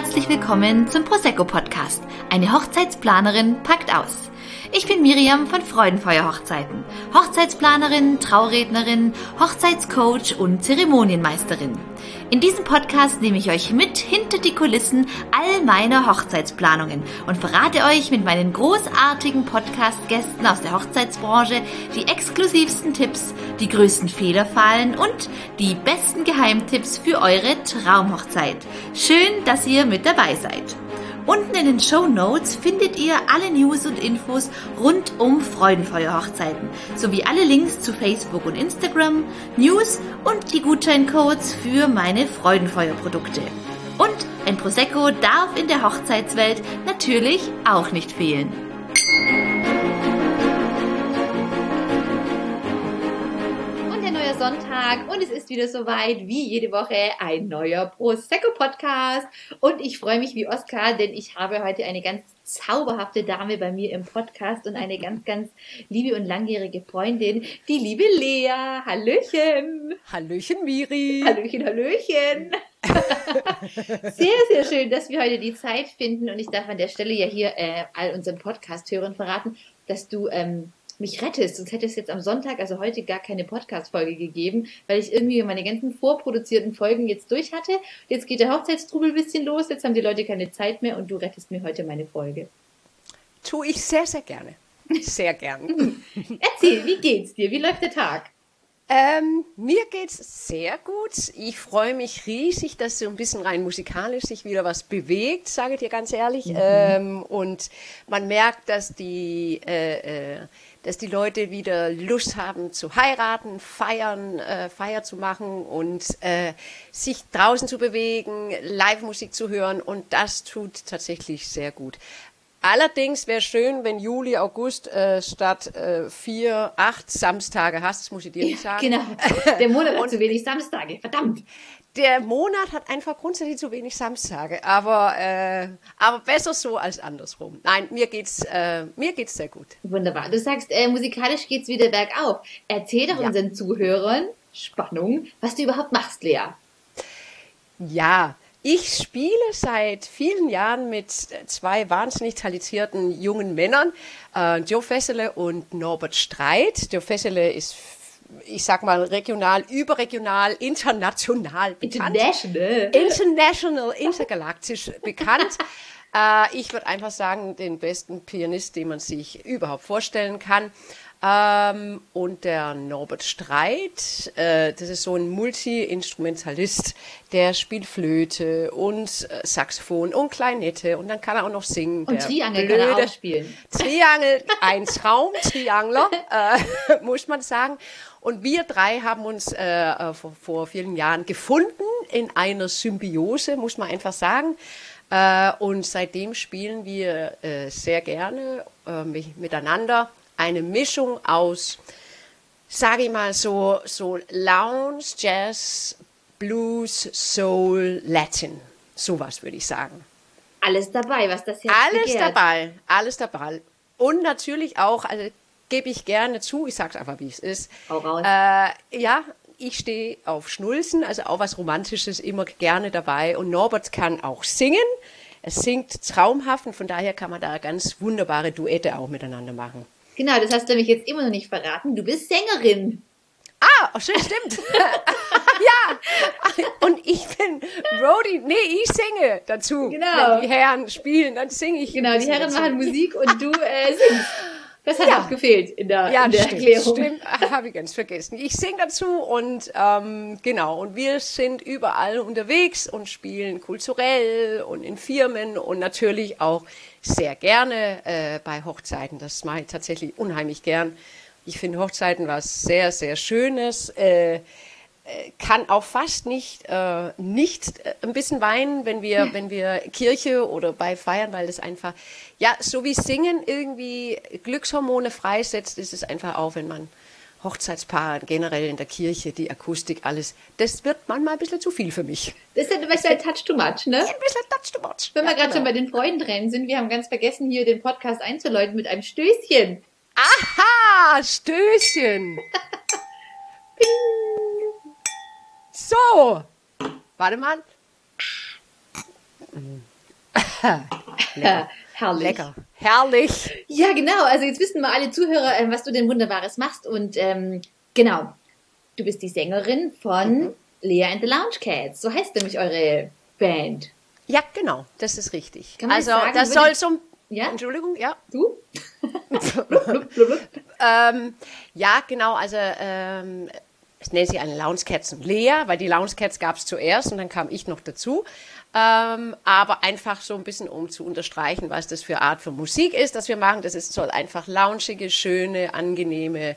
herzlich willkommen zum Prosecco Podcast. Eine Hochzeitsplanerin packt aus. Ich bin Miriam von Freudenfeuer Hochzeiten. Hochzeitsplanerin, Traurednerin, Hochzeitscoach und Zeremonienmeisterin. In diesem Podcast nehme ich euch mit hinter die Kulissen all meiner Hochzeitsplanungen und verrate euch mit meinen großartigen Podcast-Gästen aus der Hochzeitsbranche die exklusivsten Tipps, die größten Fehlerfallen und die besten Geheimtipps für eure Traumhochzeit. Schön, dass ihr mit dabei seid. Unten in den Show Notes findet ihr alle News und Infos rund um Freudenfeuer-Hochzeiten sowie alle Links zu Facebook und Instagram, News und die Gutscheincodes für meine Freudenfeuer-Produkte. Und ein Prosecco darf in der Hochzeitswelt natürlich auch nicht fehlen. Sonntag und es ist wieder soweit wie jede Woche ein neuer Prosecco Podcast und ich freue mich wie Oskar, denn ich habe heute eine ganz zauberhafte Dame bei mir im Podcast und eine ganz, ganz liebe und langjährige Freundin, die liebe Lea. Hallöchen. Hallöchen, Miri. Hallöchen, Hallöchen. sehr, sehr schön, dass wir heute die Zeit finden und ich darf an der Stelle ja hier äh, all unseren Podcast-Hörern verraten, dass du ähm, mich rettest. Sonst hätte es jetzt am Sonntag, also heute, gar keine Podcast-Folge gegeben, weil ich irgendwie meine ganzen vorproduzierten Folgen jetzt durch hatte. Jetzt geht der Hochzeitstrubel ein bisschen los, jetzt haben die Leute keine Zeit mehr und du rettest mir heute meine Folge. Tue ich sehr, sehr gerne. Sehr gern. Erzähl, wie geht's dir? Wie läuft der Tag? Ähm, mir geht's sehr gut. Ich freue mich riesig, dass so ein bisschen rein musikalisch sich wieder was bewegt, sage ich dir ganz ehrlich. Mhm. Ähm, und man merkt, dass die äh, äh, dass die Leute wieder Lust haben zu heiraten, feiern, äh, Feier zu machen und äh, sich draußen zu bewegen, Live-Musik zu hören und das tut tatsächlich sehr gut. Allerdings wäre schön, wenn Juli, August äh, statt äh, vier, acht Samstage hast, das muss ich dir nicht sagen. Ja, genau, der Monat hat zu wenig Samstage, verdammt der Monat hat einfach grundsätzlich zu wenig Samstage, aber, äh, aber besser so als andersrum. Nein, mir geht's, äh, mir geht's sehr gut. Wunderbar. Du sagst, äh, musikalisch geht's wieder bergauf. Erzähl doch ja. unseren Zuhörern, Spannung, was du überhaupt machst, Lea. Ja, ich spiele seit vielen Jahren mit zwei wahnsinnig talentierten jungen Männern, äh, Joe Fessele und Norbert Streit. Joe Fessele ist ich sag mal, regional, überregional, international bekannt. International. International, intergalaktisch bekannt. Äh, ich würde einfach sagen, den besten Pianist, den man sich überhaupt vorstellen kann. Ähm, und der Norbert Streit, äh, das ist so ein Multi-Instrumentalist, der spielt Flöte und äh, Saxophon und Klarinette und dann kann er auch noch singen. Und Triangel blöde, kann er auch spielen. Triangel, ein Traum, Triangler, äh, muss man sagen. Und wir drei haben uns äh, äh, vor, vor vielen Jahren gefunden in einer Symbiose, muss man einfach sagen. Äh, und seitdem spielen wir äh, sehr gerne äh, miteinander eine Mischung aus, sage ich mal so, so Lounge, Jazz, Blues, Soul, Latin. Sowas würde ich sagen. Alles dabei, was das jetzt Alles begehrt. dabei, alles dabei. Und natürlich auch, also gebe ich gerne zu, ich sage es einfach, wie es ist. Hau raus. Äh, ja, ich stehe auf Schnulzen, also auch was Romantisches immer gerne dabei. Und Norbert kann auch singen. Er singt traumhaft und von daher kann man da ganz wunderbare Duette auch miteinander machen. Genau, das hast du nämlich jetzt immer noch nicht verraten. Du bist Sängerin. Ah, oh, schön, stimmt. ja, und ich bin Brody. Nee, ich singe dazu. Genau. Wenn die Herren spielen, dann singe ich. Genau, die Herren dazu. machen Musik und du äh, singst. Das hat ja. auch gefehlt in der, ja, in der stimmt, Erklärung. Stimmt, habe ich ganz vergessen. Ich singe dazu und ähm, genau, und wir sind überall unterwegs und spielen kulturell und in Firmen und natürlich auch sehr gerne äh, bei Hochzeiten. Das mache ich tatsächlich unheimlich gern. Ich finde Hochzeiten was sehr, sehr Schönes. Äh, äh kann auch fast nicht äh, nicht äh, ein bisschen weinen, wenn wir wenn wir Kirche oder bei feiern, weil das einfach ja so wie Singen irgendwie Glückshormone freisetzt, ist es einfach auch, wenn man Hochzeitspaar generell in der Kirche, die Akustik, alles. Das wird manchmal ein bisschen zu viel für mich. Das ist ein bisschen touch too much, ne? Ja, ein bisschen touch too much. Wenn ja, wir gerade genau. schon bei den Freudentränen sind, wir haben ganz vergessen, hier den Podcast einzuläuten mit einem Stößchen. Aha, Stößchen. so. Warte mal. Lecker. Herrlich. Lecker. Herrlich. Ja, genau. Also jetzt wissen wir alle Zuhörer, ähm, was du denn Wunderbares machst. Und ähm, genau, du bist die Sängerin von Mhm. Lea and the Lounge Cats. So heißt nämlich eure Band. Ja, genau, das ist richtig. Kann man also, sagen, das soll so. Ja? Entschuldigung, ja. Du? blub, blub, blub, blub. Ähm, ja, genau, also ähm, es nennt sich eine Lounge Cats Lea, weil die Lounge Cats gab es zuerst und dann kam ich noch dazu. Ähm, aber einfach so ein bisschen, um zu unterstreichen, was das für Art von Musik ist, das wir machen. Das ist, soll einfach loungige, schöne, angenehme,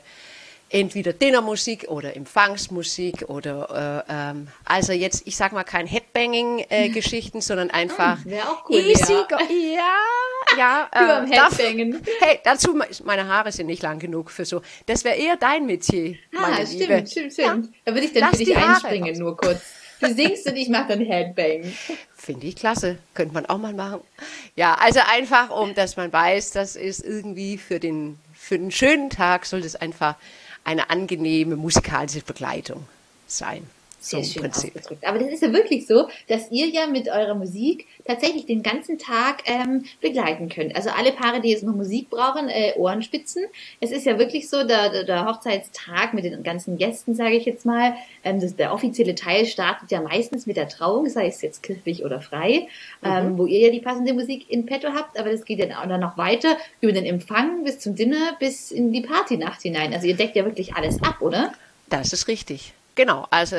entweder Dinnermusik oder Empfangsmusik oder äh, ähm, also jetzt, ich sag mal, kein Headbanging-Geschichten, sondern einfach wär auch cool, easy ja, ja. Am darf- Headbangen. Hey, dazu, meine Haare sind nicht lang genug für so. Das wäre eher dein Metier, meine Ah, Liebe. stimmt, stimmt, stimmt. Da würde ich dann Lass für dich einspringen, raus. nur kurz. Du singst und ich mache dann Headbang. Finde ich klasse. Könnte man auch mal machen. Ja, also einfach, um dass man weiß, das ist irgendwie für den, für den schönen Tag soll das einfach eine angenehme musikalische Begleitung sein. So schön Prinzip. ausgedrückt. Aber das ist ja wirklich so, dass ihr ja mit eurer Musik tatsächlich den ganzen Tag ähm, begleiten könnt. Also alle Paare, die jetzt noch Musik brauchen, äh, Ohrenspitzen. Es ist ja wirklich so, der, der- Hochzeitstag mit den ganzen Gästen, sage ich jetzt mal, ähm, das, der offizielle Teil startet ja meistens mit der Trauung, sei es jetzt kirchlich oder frei, ähm, wo ihr ja die passende Musik in petto habt. Aber das geht dann auch dann noch weiter über den Empfang bis zum Dinner bis in die Partynacht hinein. Also ihr deckt ja wirklich alles ab, oder? Das ist richtig. Genau, also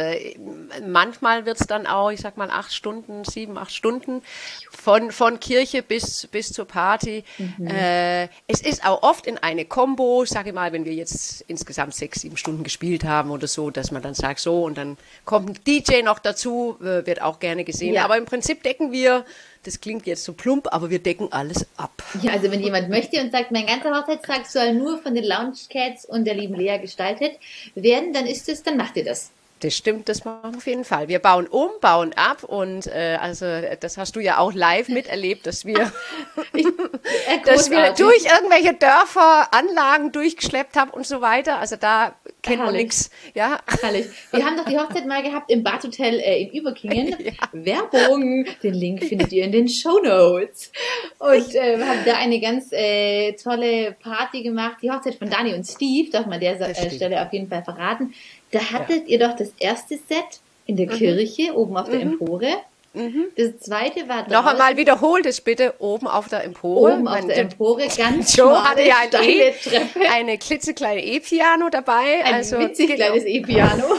manchmal wird es dann auch, ich sag mal, acht Stunden, sieben, acht Stunden von, von Kirche bis, bis zur Party. Äh, es ist auch oft in eine Combo, sage ich mal, wenn wir jetzt insgesamt sechs, sieben Stunden gespielt haben oder so, dass man dann sagt, so und dann kommt ein DJ noch dazu, wird auch gerne gesehen. Ja. Aber im Prinzip decken wir, das klingt jetzt so plump, aber wir decken alles ab. Ja, also wenn jemand möchte und sagt, mein ganzer Hochzeitstag soll nur von den Lounge Cats und der lieben Lea gestaltet werden, dann ist es, dann macht ihr das. Das stimmt, das machen wir auf jeden Fall. Wir bauen um, bauen ab und äh, also das hast du ja auch live miterlebt, dass wir, Äh, dass wir durch irgendwelche Dörfer Anlagen durchgeschleppt haben und so weiter. Also da man Herrlich. nichts. Ja, Herrlich. Wir haben doch die Hochzeit mal gehabt im Badhotel äh, in Überkingen. Werbung. Den Link findet ihr in den Show Notes. Und äh, wir haben da eine ganz äh, tolle Party gemacht. Die Hochzeit von Dani und Steve, darf man der äh. Stelle auf jeden Fall verraten. Da hattet ihr doch das erste Set in Mhm. der Kirche, oben auf der Empore. Das zweite war noch einmal wiederholt es bitte oben auf der Empore. oben auf der Empore ganz Joe hatte ja ein steile e, Treppe. eine klitzekleine E-Piano dabei. Ein also witzig genau. kleines E-Piano.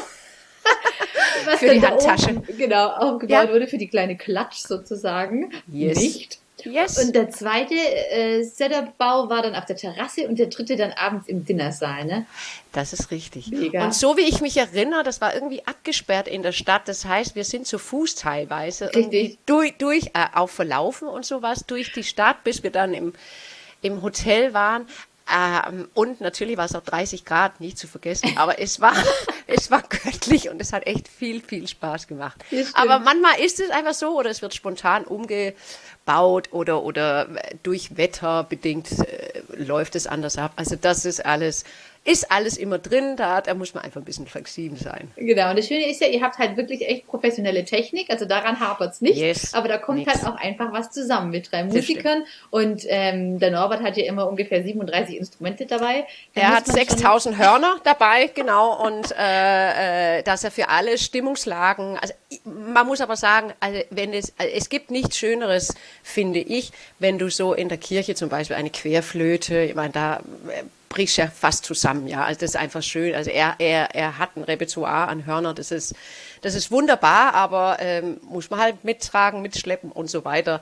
Was Für die Handtasche. Oben, genau, aufgebaut Ja. wurde für die kleine Klatsch sozusagen. Yes. Nicht. Yes. Und der zweite äh, Setup-Bau war dann auf der Terrasse und der dritte dann abends im Dinnersaal, ne? Das ist richtig. Mega. Und so wie ich mich erinnere, das war irgendwie abgesperrt in der Stadt. Das heißt, wir sind zu Fuß teilweise Richtig. durch, durch äh, auch verlaufen und sowas durch die Stadt, bis wir dann im, im Hotel waren. Ähm, und natürlich war es auch 30 Grad, nicht zu vergessen. Aber es war, es war göttlich und es hat echt viel, viel Spaß gemacht. Aber manchmal ist es einfach so oder es wird spontan umgebaut oder, oder durch Wetter bedingt äh, läuft es anders ab. Also das ist alles, ist alles immer drin. Da, da muss man einfach ein bisschen flexibel sein. Genau, und das Schöne ist ja, ihr habt halt wirklich echt professionelle Technik, also daran hapert's nicht. Yes, aber da kommt nix. halt auch einfach was zusammen mit drei Das Musikern. Und ähm, der Norbert hat ja immer ungefähr 37 Instrumente dabei. Da Er hat man schon- 6000 Hörner dabei, genau, und äh, äh, dass er für alle Stimmungslagen, also man muss aber sagen, also wenn es, also es gibt nichts Schöneres, finde ich, wenn du so in der Kirche zum Beispiel eine Querflöte, ich meine, da äh, brichst ja fast zusammen, ja, also das ist einfach schön, also er, er, er hat ein Repertoire an Hörner, das ist, das ist wunderbar, aber ähm, muss man halt mittragen, mitschleppen und so weiter.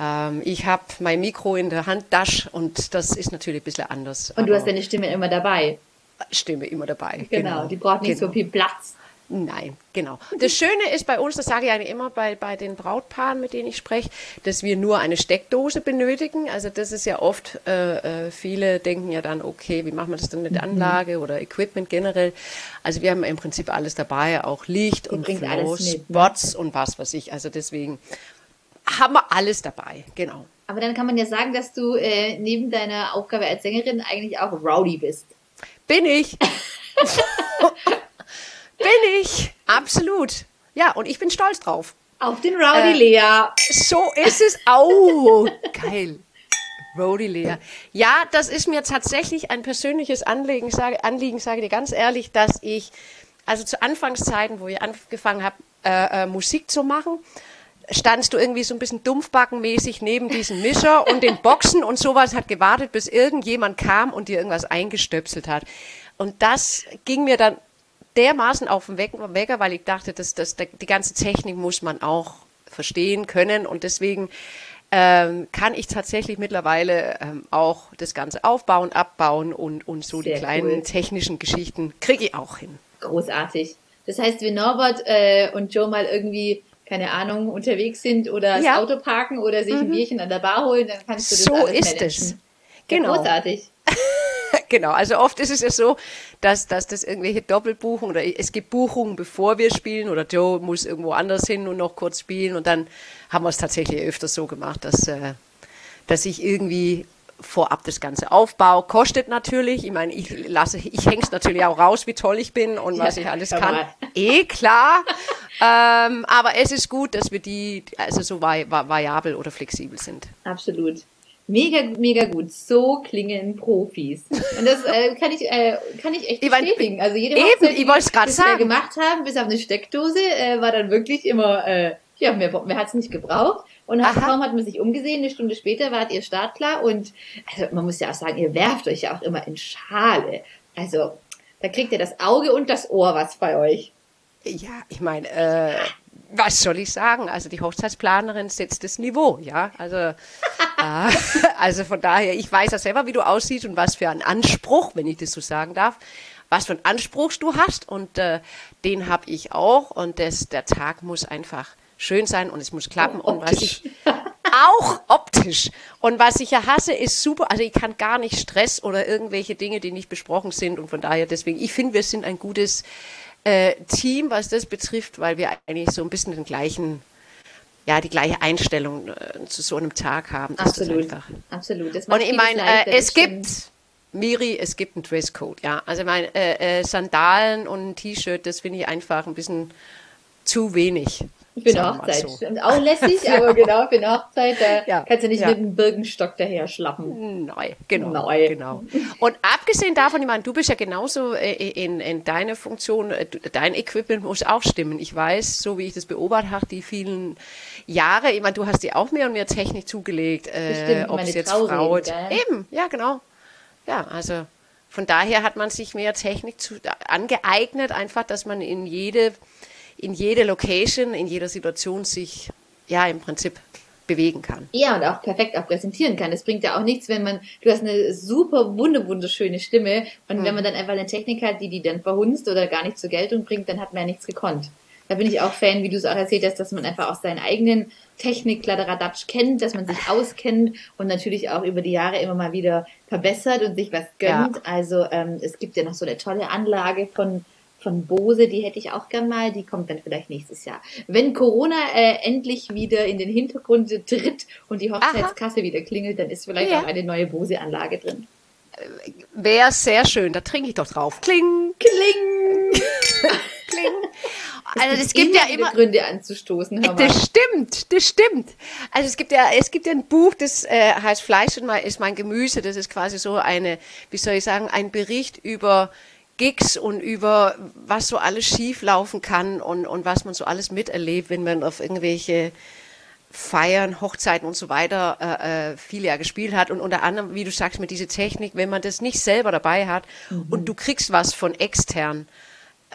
Ähm, ich habe mein Mikro in der Handtasche und das ist natürlich ein bisschen anders. Und du hast deine Stimme immer dabei. Stimme immer dabei. Genau, die braucht nicht genau. so viel Platz. Nein, genau. Das Schöne ist bei uns, das sage ich eigentlich immer bei, bei den Brautpaaren, mit denen ich spreche, dass wir nur eine Steckdose benötigen. Also das ist ja oft, äh, äh, viele denken ja dann, okay, wie machen wir das denn Mhm. mit Anlage oder Equipment generell? Also wir haben im Prinzip alles dabei, auch Licht und bringt Flow? Spots und was weiß ich. Also deswegen haben wir alles dabei, genau. Aber dann kann man ja sagen, dass du äh, neben deiner Aufgabe als Sängerin eigentlich auch rowdy bist. Bin ich. bin ich. Absolut. Ja, und ich bin stolz drauf. Auf den Rowdy äh, Lea. So ist es. Oh, geil. Rowdy Lea. Ja, das ist mir tatsächlich ein persönliches Anliegen, sage, Anliegen, sage dir ganz ehrlich, dass ich, also zu Anfangszeiten, wo ich angefangen habe, äh, äh, Musik zu machen, standst du irgendwie so ein bisschen dumpfbackenmäßig neben diesem Mischer und den Boxen und sowas hat gewartet, bis irgendjemand kam und dir irgendwas eingestöpselt hat. Und das ging mir dann dermaßen auf den Wecker, weil ich dachte, dass, dass die ganze Technik muss man auch verstehen können und deswegen ähm, kann ich tatsächlich mittlerweile ähm, auch das Ganze aufbauen, abbauen und, und so Sehr die kleinen cool. technischen Geschichten kriege ich auch hin. Großartig. Das heißt, wenn Norbert äh, und Joe mal irgendwie keine Ahnung, unterwegs sind oder das Auto parken oder sich mhm. ein Bierchen an der Bar holen, dann kannst du das so alles ist managen. es. Genau. Großartig. genau, also oft ist es ja so, dass, dass das irgendwelche Doppelbuchungen oder es gibt Buchungen, bevor wir spielen oder Joe muss irgendwo anders hin und noch kurz spielen und dann haben wir es tatsächlich öfters so gemacht, dass, äh, dass ich irgendwie vorab das Ganze aufbau. Kostet natürlich. Ich meine, ich lasse, ich hänge es natürlich auch raus, wie toll ich bin und was ja, ich alles kann. Eh klar. ähm, aber es ist gut, dass wir die also so vari variabel oder flexibel sind. Absolut. Mega, mega gut. So klingen Profis. Und das äh, kann ich, äh, kann ich echt bestätigen. Also jede Hochzeit, Eben, gerade sagen. wir gemacht haben, bis auf eine Steckdose, äh, war dann wirklich immer, äh, ja, mehr, mehr hat es nicht gebraucht. Und hat, kaum hat man sich umgesehen, eine Stunde später wart ihr startklar und also man muss ja auch sagen, ihr werft euch ja auch immer in Schale. Also da kriegt ihr das Auge und das Ohr was bei euch. Ja, ich meine, äh, was soll ich sagen? Also die Hochzeitsplanerin setzt das Niveau, ja. Also, äh, also von daher, ich weiß ja selber, wie du aussiehst und was für einen Anspruch, wenn ich das so sagen darf, was für einen Anspruch du hast und äh, den habe ich auch und das, der Tag muss einfach schön sein und es muss klappen. Oh, und was ich auch optisch. Und was ich ja hasse, ist super. Also ich kann gar nicht Stress oder irgendwelche Dinge, die nicht besprochen sind. Und von daher deswegen, ich finde, wir sind ein gutes äh, Team, was das betrifft, weil wir eigentlich so ein bisschen den gleichen ja, die gleiche Einstellung äh, zu so einem Tag haben. Das absolut, absolut. Das und ich meine, äh, es gibt, Miri, es gibt einen Dresscode, ja. Also ich meine, äh, äh, Sandalen und ein T-Shirt, das finde ich einfach ein bisschen zu wenig. Für eine Hochzeit. So. Auch lässig, aber genau, für eine Hochzeit, da ja, kannst du nicht ja. mit einem Birkenstock daher schlappen. Nein, genau. Neu. genau. Und abgesehen davon, ich meine, du bist ja genauso äh, in, in deiner Funktion, äh, dein Equipment muss auch stimmen. Ich weiß, so wie ich das beobachtet habe, die vielen Jahre, ich meine, du hast dir auch mehr und mehr Technik zugelegt, äh, ob es jetzt Frau Eben, ja, genau. Ja, also von daher hat man sich mehr Technik zu, angeeignet, einfach, dass man in jede in jeder Location, in jeder Situation sich ja im Prinzip bewegen kann. Ja, und auch perfekt auch präsentieren kann. Es bringt ja auch nichts, wenn man, du hast eine super wunderschöne Stimme und mhm. wenn man dann einfach eine Technik hat, die die dann verhunzt oder gar nicht zur Geltung bringt, dann hat man ja nichts gekonnt. Da bin ich auch Fan, wie du es auch erzählt hast, dass man einfach auch seinen eigenen Technik Kladderadatsch kennt, dass man sich auskennt und natürlich auch über die Jahre immer mal wieder verbessert und sich was gönnt. Ja. Also ähm, es gibt ja noch so eine tolle Anlage von von Bose, die hätte ich auch gern mal, die kommt dann vielleicht nächstes Jahr. Wenn Corona äh, endlich wieder in den Hintergrund tritt und die Hochzeitskasse Aha. wieder klingelt, dann ist vielleicht ja. auch eine neue Bose-Anlage drin. Wäre sehr schön, da trinke ich doch drauf. Kling! Kling! Kling! Also es gibt ja immer Gründe anzustoßen. Das stimmt, das stimmt. Also es gibt ja, es gibt ja ein Buch, das äh, heißt Fleisch ist mein Gemüse. Das ist quasi so eine, wie soll ich sagen, ein Bericht über Gigs und über was so alles schief laufen kann und, und was man so alles miterlebt, wenn man auf irgendwelche Feiern, Hochzeiten und so weiter äh, äh viele ja gespielt hat und unter anderem, wie du sagst, mit dieser Technik, wenn man das nicht selber dabei hat mhm. und du kriegst was von extern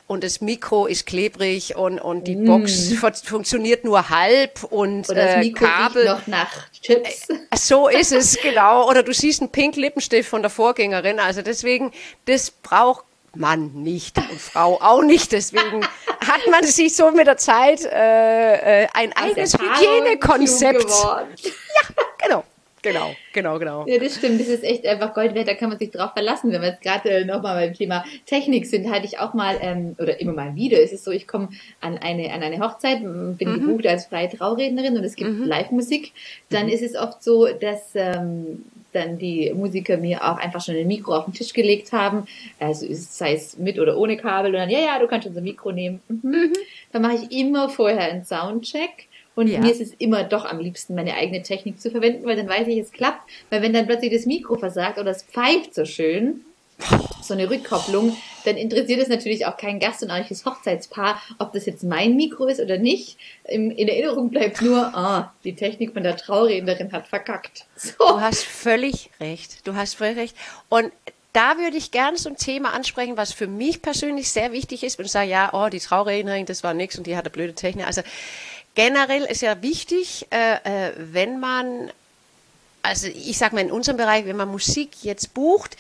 und das Mikro ist klebrig und, und die mm. Box funktioniert nur halb und Oder das äh, Mikro äh, Kabel noch nach Chips. Äh, so ist es genau. Oder du siehst einen pink Lippenstift von der Vorgängerin. Also deswegen, das braucht Mann nicht und Frau auch nicht. Deswegen hat man sich so mit der Zeit äh, äh ein eigenes Hygienekonzept. Ja, genau. Genau, genau, genau. Ja, das stimmt. Das ist echt einfach Gold wert. Da kann man sich drauf verlassen. Wenn wir jetzt gerade äh, nochmal beim Thema Technik sind, hatte ich auch mal, ähm, oder immer mal wieder, ist es so, ich komme an eine, an eine Hochzeit, bin mhm. gebucht als freie Traurednerin und es gibt mhm. Live-Musik. Dann mhm. ist es oft so, dass ähm, dann die Musiker mir auch einfach schon ein Mikro auf den Tisch gelegt haben, also sei es mit oder ohne Kabel und dann, ja, ja, du kannst unser Mikro nehmen. Mhm. Mhm. Dann mache ich immer vorher einen Soundcheck Und ja. mir ist es immer doch am liebsten, meine eigene Technik zu verwenden, weil dann weiß ich, es klappt. Weil wenn dann plötzlich das Mikro versagt oder es pfeift so schön, so eine Rückkopplung, dann interessiert es natürlich auch keinen Gast und auch nicht das Hochzeitspaar, ob das jetzt mein Mikro ist oder nicht. In, in Erinnerung bleibt nur, ah, die Technik von der Traurednerin hat verkackt. So. Du hast völlig recht. Du hast völlig recht. Und da würde ich gerne so ein Thema ansprechen, was für mich persönlich sehr wichtig ist, wenn ich sage, ja, oh, die Traurednerin, das war nix und die hatte blöde Technik. Also generell ist ja wichtig, äh, äh, wenn man, also ich sage mal in unserem Bereich, wenn man Musik jetzt bucht,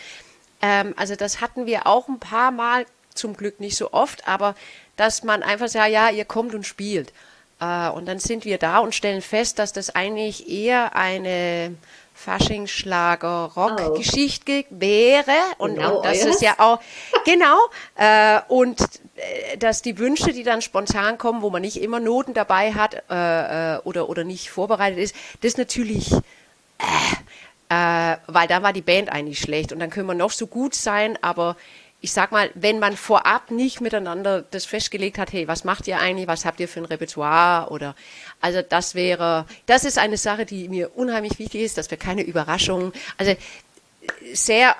ähm, also das hatten wir auch ein paar Mal, zum Glück nicht so oft, aber dass man einfach sagt, ja, ihr kommt und spielt. Äh, und dann sind wir da und stellen fest, dass das eigentlich eher eine Faschingsschlager Rock Geschichte oh. wäre und, genau und das ist ja auch genau äh, und äh, dass die Wünsche, die dann spontan kommen, wo man nicht immer Noten dabei hat äh, äh oder oder nicht vorbereitet ist, das natürlich äh, weil da war die Band eigentlich schlecht und dann können wir noch so gut sein, aber ich sag mal, wenn man vorab nicht miteinander das festgelegt hat, hey, was macht ihr eigentlich, was habt ihr für ein Repertoire? Oder, also das wäre, das ist eine Sache, die mir unheimlich wichtig ist, dass wir keine Überraschungen, also sehr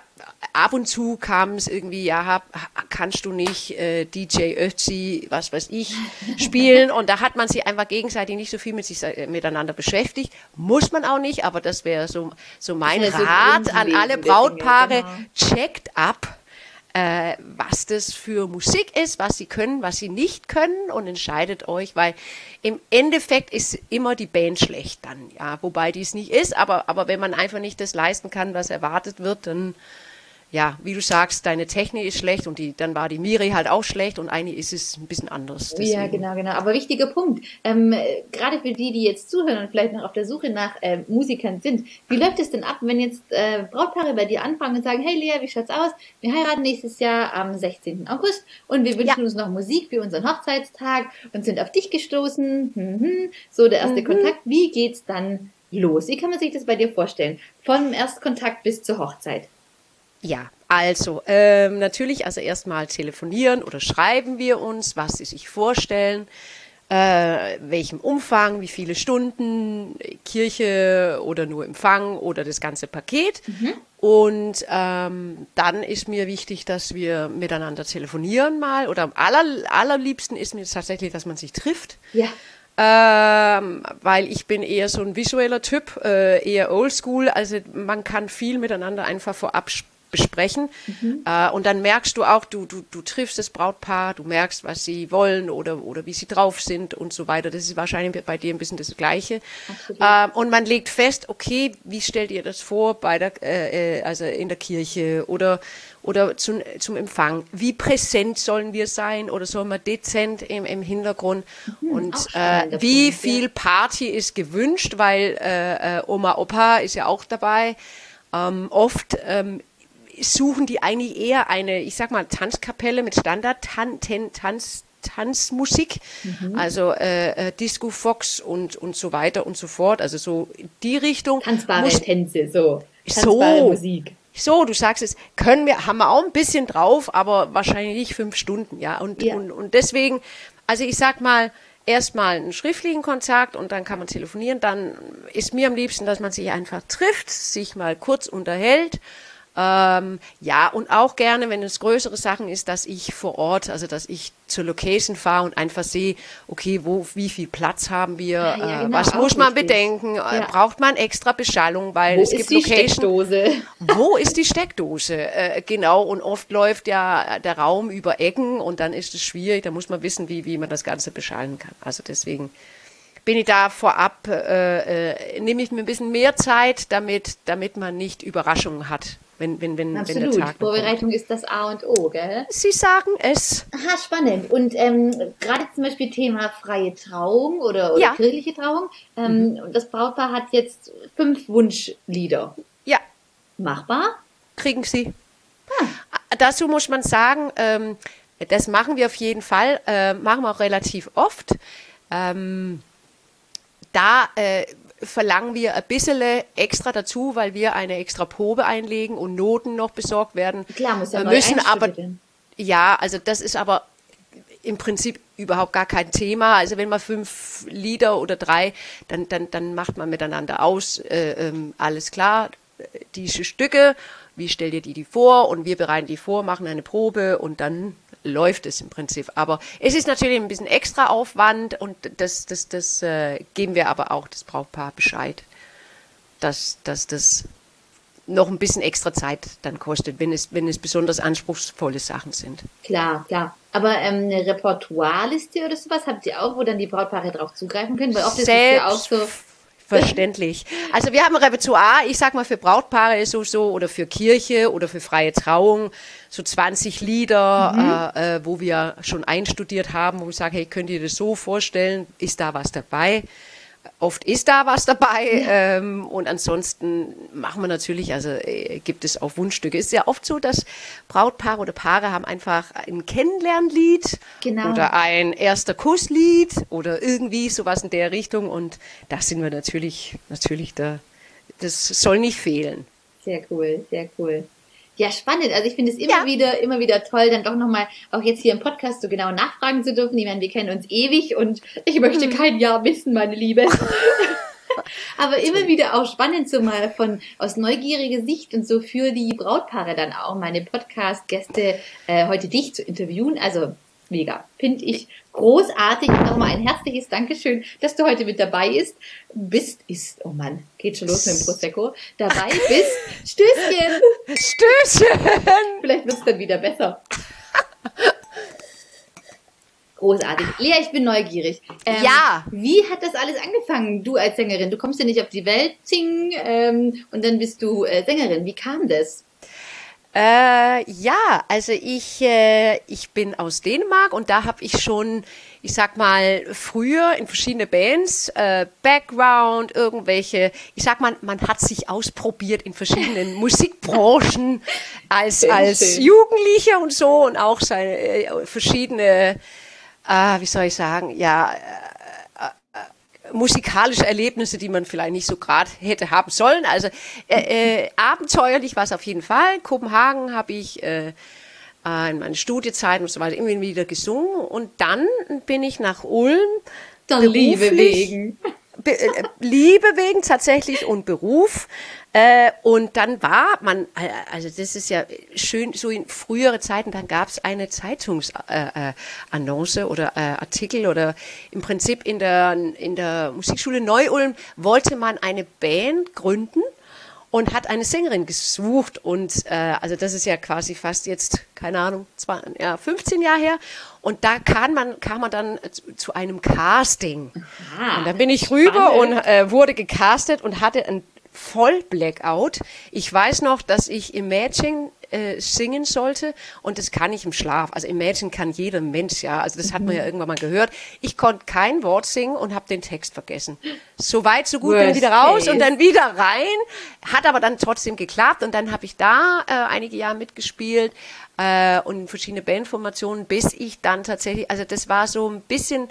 ab und zu kam es irgendwie, ja, kannst du nicht äh, DJ Ötzi, was weiß ich, spielen? Und da hat man sich einfach gegenseitig nicht so viel mit sich äh, miteinander beschäftigt, muss man auch nicht, aber das wäre so so mein Rat so an alle Brautpaare, genau. checkt ab äh, was das für Musik ist, was sie können, was sie nicht können und entscheidet euch, weil im Endeffekt ist immer die Band schlecht dann, ja, wobei dies nicht ist, aber, aber wenn man einfach nicht das leisten kann, was erwartet wird, dann ja, wie du sagst, deine Technik ist schlecht und die, dann war die Miri halt auch schlecht und eigentlich ist es ein bisschen anders. Deswegen. Ja, genau, genau. Aber wichtiger Punkt. Ähm, gerade für die, die jetzt zuhören und vielleicht noch auf der Suche nach äh, Musikern sind, wie läuft es denn ab, wenn jetzt äh, Brautpaare bei dir anfangen und sagen, hey Lea, wie schaut's aus? Wir heiraten nächstes Jahr am 16. August und wir wünschen ja. uns noch Musik für unseren Hochzeitstag und sind auf dich gestoßen. Mhm. So der erste mhm. Kontakt. Wie geht's dann los? Wie kann man sich das bei dir vorstellen? Von Erstkontakt bis zur Hochzeit. Ja, also ähm, natürlich, also erstmal telefonieren oder schreiben wir uns, was Sie sich vorstellen, äh, welchem Umfang, wie viele Stunden, Kirche oder nur Empfang oder das ganze Paket. Mhm. Und ähm, dann ist mir wichtig, dass wir miteinander telefonieren mal. Oder am aller, allerliebsten ist mir tatsächlich, dass man sich trifft. Ja. Ähm, weil ich bin eher so ein visueller Typ, äh, eher oldschool. Also man kann viel miteinander einfach vorab sprechen besprechen. Mhm. Äh, und dann merkst du auch, du, du, du triffst das Brautpaar, du merkst, was sie wollen oder, oder wie sie drauf sind und so weiter. Das ist wahrscheinlich bei dir ein bisschen das Gleiche. Äh, und man legt fest, okay, wie stellt ihr das vor bei der, äh, äh, also in der Kirche oder, oder zum, zum Empfang? Wie präsent sollen wir sein oder sollen wir dezent im, im Hintergrund? Mhm, und äh, wie Punkt, viel Party ist gewünscht, weil äh, äh, Oma, Opa ist ja auch dabei. Ähm, oft ähm, suchen die eigentlich eher eine, ich sag mal, Tanzkapelle mit Standard-Tanz. Tanzmusik, mhm. also äh, äh, Disco Fox und, und so weiter und so fort. Also so die Richtung. Tanzbare muss, Tänze, so. Tanzbare so, Musik. So, du sagst es, können wir, haben wir auch ein bisschen drauf, aber wahrscheinlich nicht fünf Stunden, ja. Und, ja. und, und deswegen, also ich sag mal, erstmal einen schriftlichen Kontakt und dann kann man telefonieren. Dann ist mir am liebsten, dass man sich einfach trifft, sich mal kurz unterhält ähm, ja, und auch gerne, wenn es größere Sachen ist, dass ich vor Ort, also dass ich zur Location fahre und einfach sehe, okay, wo, wie viel Platz haben wir, ja, ja, äh, genau, was muss man richtig. bedenken, äh, ja. braucht man extra Beschallung, weil wo es gibt Location. Wo ist die Steckdose? Äh, genau, und oft läuft ja der Raum über Ecken und dann ist es schwierig, da muss man wissen, wie, wie man das Ganze beschallen kann. Also deswegen bin ich da vorab, äh, äh, nehme ich mir ein bisschen mehr Zeit, damit, damit man nicht Überraschungen hat wenn, wenn, wenn, Absolut. wenn der Tag Vorbereitung bekommt. ist das A und O, gell? Sie sagen es. Aha, spannend. Und ähm, gerade zum Beispiel Thema freie Trauung oder, oder ja. kirchliche Trauung. Ähm, mhm. Das Brautpaar hat jetzt fünf Wunschlieder. Ja. Machbar? Kriegen Sie. Ah. Dazu muss man sagen, ähm, das machen wir auf jeden Fall, äh, machen wir auch relativ oft. Ähm, da äh, verlangen wir ein bisschen extra dazu, weil wir eine extra Probe einlegen und Noten noch besorgt werden. Klar, muss ja müssen aber Ja, also das ist aber im Prinzip überhaupt gar kein Thema. Also wenn man fünf Lieder oder drei, dann, dann, dann macht man miteinander aus, äh, ähm, alles klar, diese Stücke, wie stellt ihr die, die vor und wir bereiten die vor, machen eine Probe und dann läuft es im Prinzip. Aber es ist natürlich ein bisschen extra Aufwand und das, das, das äh, geben wir aber auch das Brautpaar Bescheid, dass, dass das noch ein bisschen extra Zeit dann kostet, wenn es, wenn es besonders anspruchsvolle Sachen sind. Klar, klar. Aber ähm, eine Repertoireliste oder sowas habt ihr auch, wo dann die Brautpaare drauf zugreifen können? Weil oft ist es ja auch so verständlich. Also wir haben ein Repertoire, ich sag mal für Brautpaare so so oder für Kirche oder für freie Trauung so 20 Lieder, mhm. äh, äh, wo wir schon einstudiert haben, wo ich sage, hey, könnt ihr das so vorstellen? Ist da was dabei? Oft ist da was dabei ähm, und ansonsten machen wir natürlich, also äh, gibt es auch Wunschstücke. Ist ja oft so, dass Brautpaare oder Paare haben einfach ein Kennenlernlied genau. oder ein erster Kusslied oder irgendwie sowas in der Richtung und da sind wir natürlich, natürlich da, das soll nicht fehlen. Sehr cool, sehr cool. Ja, spannend. Also ich finde es immer ja. wieder, immer wieder toll, dann doch nochmal auch jetzt hier im Podcast so genau nachfragen zu dürfen. Ich meine, wir kennen uns ewig und ich möchte hm. kein Jahr missen, meine Liebe. Aber immer wieder auch spannend, so mal von aus neugieriger Sicht und so für die Brautpaare dann auch meine Podcast-Gäste äh, heute dich zu interviewen. Also mega. Finde ich großartig. Nochmal ein herzliches Dankeschön, dass du heute mit dabei ist, bist, ist, oh Mann, geht schon los mit dem Prosecco, dabei bist. Stößchen! Stößchen! Vielleicht wird es dann wieder besser. Großartig. Lea, ich bin neugierig. Ähm, ja. Wie hat das alles angefangen, du als Sängerin? Du kommst ja nicht auf die Welt, zing, ähm, und dann bist du äh, Sängerin. Wie kam das? Äh, ja, also ich, äh, ich bin aus Dänemark und da habe ich schon, ich sag mal, früher in verschiedene Bands, äh, Background, irgendwelche, ich sag mal, man hat sich ausprobiert in verschiedenen Musikbranchen als, als Jugendlicher und so und auch seine äh, verschiedene, äh, wie soll ich sagen, ja, musikalische Erlebnisse, die man vielleicht nicht so gerade hätte haben sollen. Also äh, äh, abenteuerlich war es auf jeden Fall. Kopenhagen habe ich äh, äh in meiner Studiezeit und so weiter immer wieder gesungen und dann bin ich nach Ulm. Der Liebe wegen. Be äh, Liebe wegen tatsächlich und Beruf. Äh, und dann war man, äh, also das ist ja schön, so in frühere Zeiten, dann gab es eine Zeitungsannonce äh, äh oder äh, Artikel oder im Prinzip in der, in der Musikschule Neu-Ulm wollte man eine Band gründen und hat eine Sängerin gesucht und äh, also das ist ja quasi fast jetzt keine Ahnung zwei, ja, 15 Jahre her und da kam man kam man dann zu, zu einem Casting Aha, und dann bin ich rüber spannend. und äh, wurde gecastet und hatte ein voll Blackout. Ich weiß noch, dass ich Imagine äh, singen sollte und das kann ich im Schlaf. Also Imagine kann jeder Mensch, ja. Also das hat man ja mhm. irgendwann mal gehört. Ich konnte kein Wort singen und habe den Text vergessen. So weit, so gut, bin wieder raus case. und dann wieder rein. Hat aber dann trotzdem geklappt und dann habe ich da äh, einige Jahre mitgespielt äh, und verschiedene Bandformationen, bis ich dann tatsächlich, also das war so ein bisschen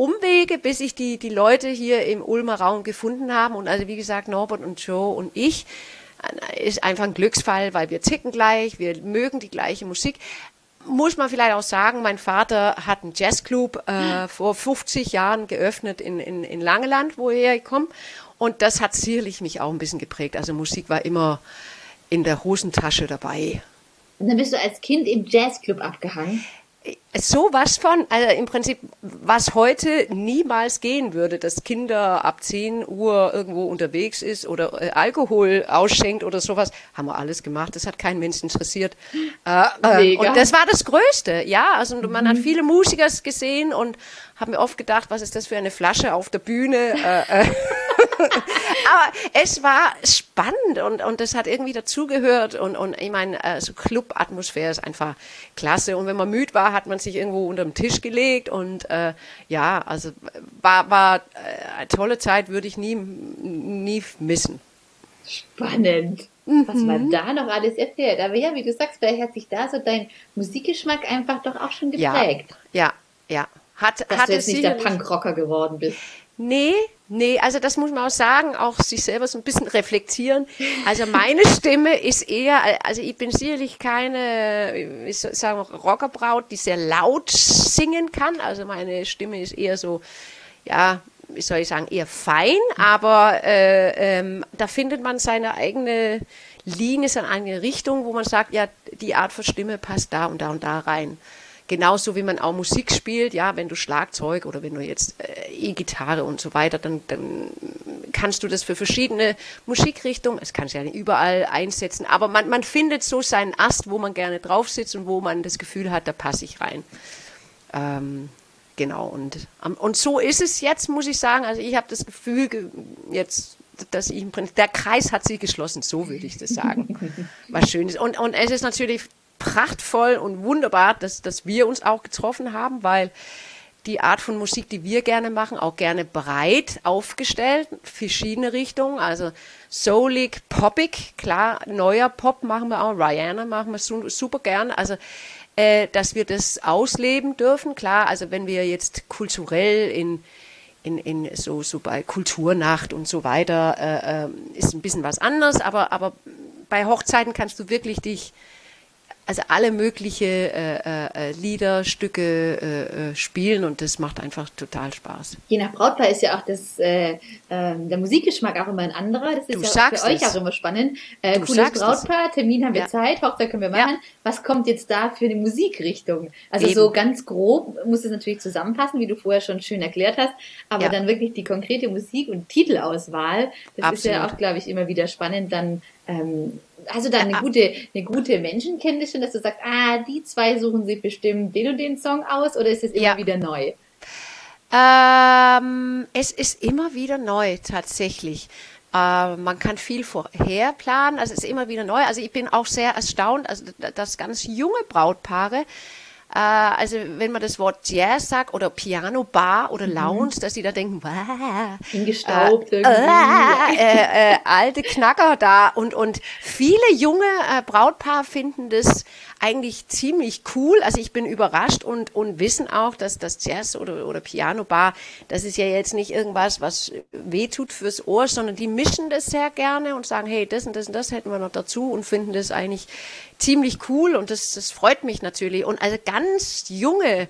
Umwege, bis ich die, die Leute hier im Ulmer Raum gefunden haben. Und also wie gesagt, Norbert und Joe und ich äh, ist einfach ein Glücksfall, weil wir ticken gleich, wir mögen die gleiche Musik. Muss man vielleicht auch sagen, mein Vater hat einen Jazzclub äh, vor 50 Jahren geöffnet in, in, in Langeland, woher ich komme. Und das hat sicherlich mich auch ein bisschen geprägt. Also Musik war immer in der Hosentasche dabei. Und dann bist du als Kind im Jazzclub abgehangen? So was von, also im Prinzip, was heute niemals gehen würde, dass Kinder ab 10 Uhr irgendwo unterwegs ist oder äh, Alkohol ausschenkt oder sowas, haben wir alles gemacht. Das hat keinen Mensch interessiert. Äh, äh, und das war das Größte, ja. Also man mhm. hat viele Musiker gesehen und habe mir oft gedacht, was ist das für eine Flasche auf der Bühne? Äh, äh. Aber es war spannend und, und das hat irgendwie dazugehört und, und ich meine, äh, so Club-Atmosphäre ist einfach klasse. Und wenn man müde war, hat man sich irgendwo unter den Tisch gelegt und äh, ja, also war, war äh, eine tolle Zeit, würde ich nie, nie missen. Spannend. Mhm. Was man da noch alles erzählt. Aber ja, wie du sagst, vielleicht hat sich da so dein Musikgeschmack einfach doch auch schon geprägt. Ja, ja, ja. Hat, Dass hat du jetzt nicht der Punkrocker geworden bist. Nee, Nee, also das muss man auch sagen, auch sich selber so ein bisschen reflektieren. Also meine Stimme ist eher, also ich bin sicherlich keine, ich sagen Rockerbraut, die sehr laut singen kann. Also meine Stimme ist eher so, ja, wie soll ich sagen, eher fein, aber äh, ähm, da findet man seine eigene Linie, seine eigene Richtung, wo man sagt, ja, die Art von Stimme passt da und da und da rein. Genauso wie man auch Musik spielt, ja, wenn du Schlagzeug oder wenn du jetzt äh, E-Gitarre und so weiter, dann, dann kannst du das für verschiedene Musikrichtungen, es kannst du ja nicht überall einsetzen, aber man, man findet so seinen Ast, wo man gerne drauf sitzt und wo man das Gefühl hat, da passe ich rein. Ähm, genau, und, und so ist es jetzt, muss ich sagen, also ich habe das Gefühl, jetzt dass ich im Prinzip, der Kreis hat sich geschlossen, so würde ich das sagen. Was schön ist. Und, und es ist natürlich prachtvoll und wunderbar, dass, dass wir uns auch getroffen haben, weil die Art von Musik, die wir gerne machen, auch gerne breit aufgestellt, verschiedene Richtungen, also soulig, poppig, klar, neuer Pop machen wir auch, Rihanna machen wir super gern, also äh, dass wir das ausleben dürfen, klar, also wenn wir jetzt kulturell in in, in so, so bei Kulturnacht und so weiter äh, äh, ist ein bisschen was anderes, aber, aber bei Hochzeiten kannst du wirklich dich also alle mögliche äh, äh, Lieder, Stücke äh, äh, spielen und das macht einfach total Spaß. Je nach Brautpaar ist ja auch das, äh, ähm, der Musikgeschmack auch immer ein anderer. Das ist du ja für euch auch immer spannend. Äh, cooles Brautpaar, es. Termin haben wir ja. Zeit, Hochzeit können wir machen. Ja. Was kommt jetzt da für eine Musikrichtung? Also Eben. so ganz grob muss es natürlich zusammenpassen, wie du vorher schon schön erklärt hast, aber ja. dann wirklich die konkrete Musik und Titelauswahl, das Absolut. ist ja auch, glaube ich, immer wieder spannend, dann ähm, hast du da eine gute, eine gute Menschenkenntnis schon, dass du sagst, ah, die zwei suchen sich bestimmt den und den Song aus oder ist es immer ja. wieder neu? Ähm, es ist immer wieder neu, tatsächlich. Äh, man kann viel vorher planen, also es ist immer wieder neu. Also ich bin auch sehr erstaunt, also dass ganz junge Brautpaare also wenn man das Wort Jazz sagt oder Piano Bar oder mhm. Lounge, mhm. dass die da denken, Hingestaubt äh, äh, äh, äh, alte Knacker da und und viele junge äh, Brautpaare finden das eigentlich ziemlich cool. Also ich bin überrascht und, und wissen auch, dass das Jazz oder, oder Piano Bar, das ist ja jetzt nicht irgendwas, was wehtut fürs Ohr, sondern die mischen das sehr gerne und sagen, hey, das und das und das hätten wir noch dazu und finden das eigentlich ziemlich cool und das, das freut mich natürlich. Und also ganz junge,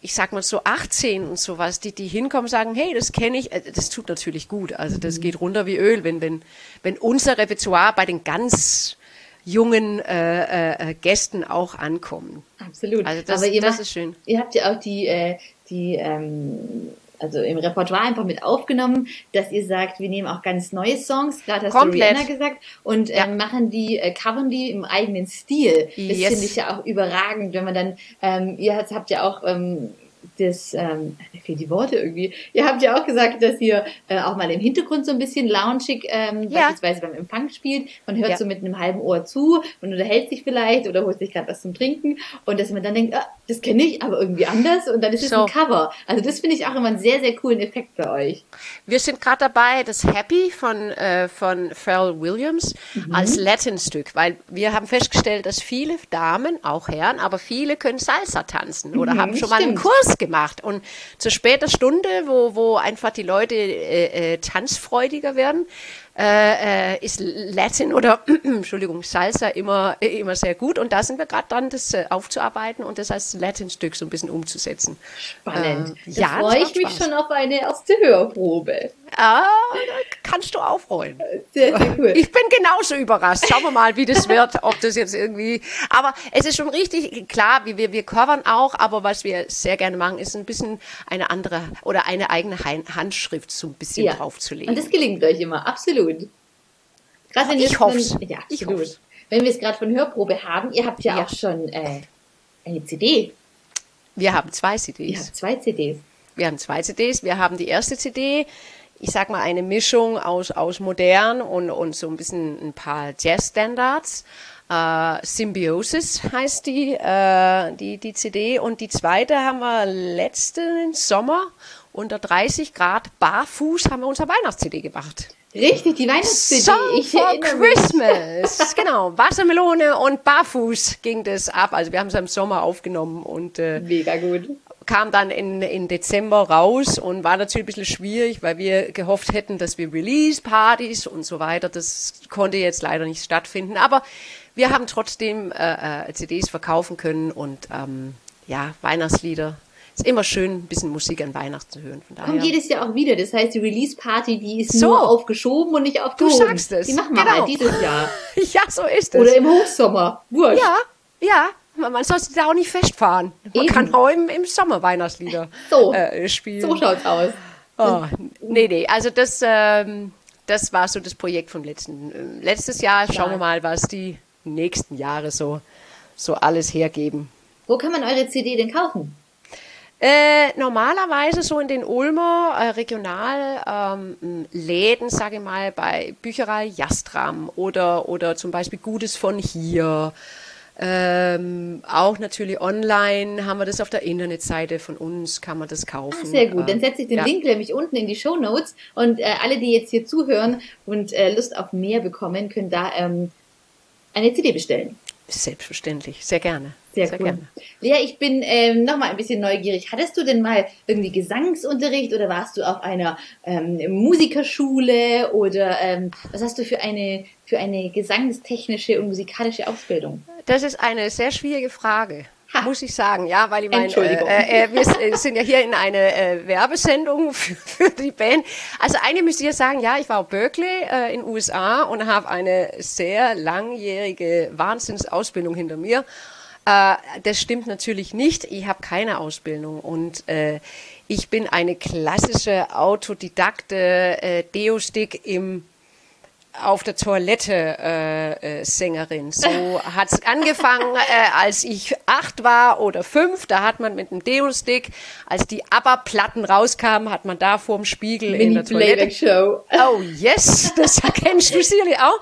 ich sag mal so 18 und sowas, die, die hinkommen, sagen, hey, das kenne ich, äh, das tut natürlich gut. Also das mhm. geht runter wie Öl, wenn, wenn, wenn unser Repertoire bei den ganz jungen äh, äh, Gästen auch ankommen. Absolut. Also das, Aber ihr das macht, ist schön. Ihr habt ja auch die, äh, die ähm, also im Repertoire einfach mit aufgenommen, dass ihr sagt, wir nehmen auch ganz neue Songs, gerade hast Komplett. du Rihanna gesagt, und ähm, machen die, äh, covern die im eigenen Stil. Das yes. finde ich ja auch überragend, wenn man dann, ähm, ihr habt ja auch ähm, das, ähm, mir fehlen die Worte irgendwie. Ihr habt ja auch gesagt, dass ihr äh, auch mal im Hintergrund so ein bisschen loungig, ähm, ja. beispielsweise beim Empfang spielt. Man hört ja. so mit einem halben Ohr zu und unterhält sich vielleicht oder holt sich gerade was zum Trinken und dass man dann denkt, ah, das kenne ich, aber irgendwie anders und dann ist es so. ein Cover. Also das finde ich auch immer einen sehr, sehr coolen Effekt bei euch. Wir sind gerade dabei, das Happy von, äh, von Pharrell Williams mhm. als Latin-Stück, weil wir haben festgestellt, dass viele Damen, auch Herren, aber viele können Salsa tanzen oder mhm, haben schon stimmt. mal einen Kurs gemacht. Und zur später Stunde, wo, wo einfach die Leute äh, äh, tanzfreudiger werden, äh, äh, ist Latin oder Entschuldigung Salsa immer immer sehr gut und da sind wir gerade dran, das äh, aufzuarbeiten und das als Latin-Stück so ein bisschen umzusetzen. Spannend. Ähm, da ja, freue ich mich schon auf eine erste Hörprobe. Ah, kannst du aufrollen. Sehr, sehr cool. Ich bin genauso überrascht. Schauen wir mal, wie das wird, ob das jetzt irgendwie. Aber es ist schon richtig klar, wir, wir, wir covern auch, aber was wir sehr gerne machen, ist ein bisschen eine andere oder eine eigene Handschrift so ein bisschen ja. draufzulegen. Und das gelingt euch immer, absolut. Gerade wenn ich hoffe Ja, ich absolut. Wenn wir es gerade von Hörprobe haben, ihr habt ja, ja. auch schon äh, eine CD. Wir haben zwei CDs. Ihr habt zwei CDs. Wir haben zwei CDs. Wir haben die erste CD, ich sag mal, eine Mischung aus, aus modern und, und so ein bisschen ein paar Jazz-Standards. Äh, Symbiosis heißt die, äh, die, die CD. Und die zweite haben wir letzten Sommer unter 30 Grad barfuß haben wir unser Weihnachts-CD gemacht. Richtig, die Weihnachts-CD. Song ich for Christmas. genau, Wassermelone und barfuß ging das ab. Also wir haben es im Sommer aufgenommen und äh, mega gut kam dann in, in Dezember raus und war natürlich ein bisschen schwierig, weil wir gehofft hätten, dass wir Release-Partys und so weiter, das konnte jetzt leider nicht stattfinden. Aber wir haben trotzdem äh, äh CDs verkaufen können und ähm, ja, Weihnachtslieder ist immer schön, ein bisschen Musik an Weihnachten zu hören. Von daher. Kommt jedes Jahr auch wieder. Das heißt, die Release-Party, die ist so. nur aufgeschoben und nicht aufgehoben. Du sagst es. Die machen wir genau. halt dieses Jahr. ja, so ist es. Oder im Hochsommer. Wurscht. Ja, ja. Man soll sich da auch nicht festfahren. Man Eben. kann auch im, im Sommer Weihnachtslieder so. äh, spielen. So schaut's aus. Oh, nee, nee. Also das, ähm, das war so das Projekt vom letzten. Äh, letztes Jahr. Schauen ja. wir mal, was die nächsten Jahre so, so alles hergeben. Wo kann man eure CD denn kaufen? Äh, normalerweise so in den Ulmer äh, Regionalläden, ähm, sage ich mal, bei Bücherei Jastram oder, oder zum Beispiel Gutes von hier. Ähm, auch natürlich online haben wir das auf der Internetseite von uns, kann man das kaufen. Ah, sehr gut, dann setze ich den ja. Link nämlich unten in die Show Notes und äh, alle, die jetzt hier zuhören und äh, Lust auf mehr bekommen, können da ähm, eine CD bestellen. Selbstverständlich, sehr gerne. Sehr, sehr cool. Gerne. Lea, ich bin ähm, noch mal ein bisschen neugierig. Hattest du denn mal irgendwie Gesangsunterricht oder warst du auf einer ähm, Musikerschule oder ähm, was hast du für eine für eine gesangstechnische und musikalische Ausbildung? Das ist eine sehr schwierige Frage. Ha. Muss ich sagen, ja, weil ich meine, äh, äh, wir äh, sind ja hier in eine äh, Werbesendung für, für, die Band. Also eine müsste ich sagen, ja, ich war auf Berkeley äh, in den USA und habe eine sehr langjährige Wahnsinnsausbildung hinter mir. Äh, das stimmt natürlich nicht. Ich habe keine Ausbildung und äh, ich bin eine klassische Autodidakte äh, Deo-Stick im auf der Toilette äh, äh, Sängerin. So hat es angefangen, äh, als ich acht war oder fünf. Da hat man mit dem Deo-Stick, als die ABBA-Platten rauskamen, hat man da vorm Spiegel Mini in der Toilette. Show. Oh yes, das kennst du sicherlich auch.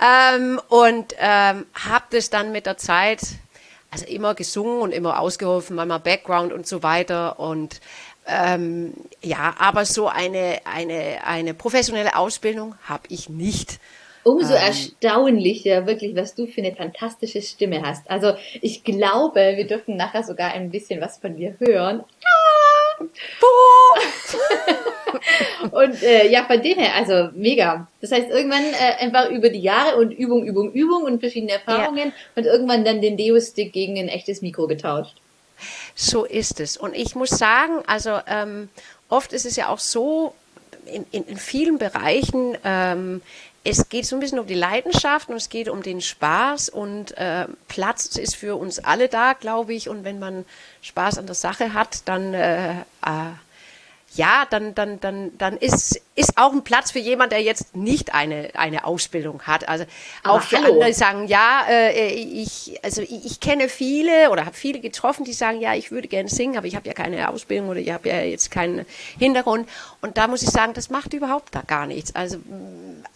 Ähm, und ähm, habe das dann mit der Zeit also immer gesungen und immer ausgeholfen, manchmal Background und so weiter. Und ähm, ja, aber so eine, eine, eine professionelle Ausbildung habe ich nicht. Umso ähm, erstaunlicher, wirklich, was du für eine fantastische Stimme hast. Also ich glaube, wir dürfen nachher sogar ein bisschen was von dir hören. Ah! und äh, ja, von dem her, also mega. Das heißt, irgendwann äh, einfach über die Jahre und Übung, Übung, Übung und verschiedene Erfahrungen ja. und irgendwann dann den Deo-Stick gegen ein echtes Mikro getauscht. So ist es. Und ich muss sagen, also ähm, oft ist es ja auch so, in, in, in vielen Bereichen, ähm, es geht so ein bisschen um die Leidenschaft und es geht um den Spaß und äh, Platz ist für uns alle da, glaube ich. Und wenn man Spaß an der Sache hat, dann äh, äh, ja, dann, dann, dann, dann ist, ist auch ein Platz für jemand, der jetzt nicht eine, eine Ausbildung hat. Also auch für andere sagen, ja, äh, ich, also ich, ich kenne viele oder habe viele getroffen, die sagen, ja, ich würde gerne singen, aber ich habe ja keine Ausbildung oder ich habe ja jetzt keinen Hintergrund. Und da muss ich sagen, das macht überhaupt da gar nichts. Also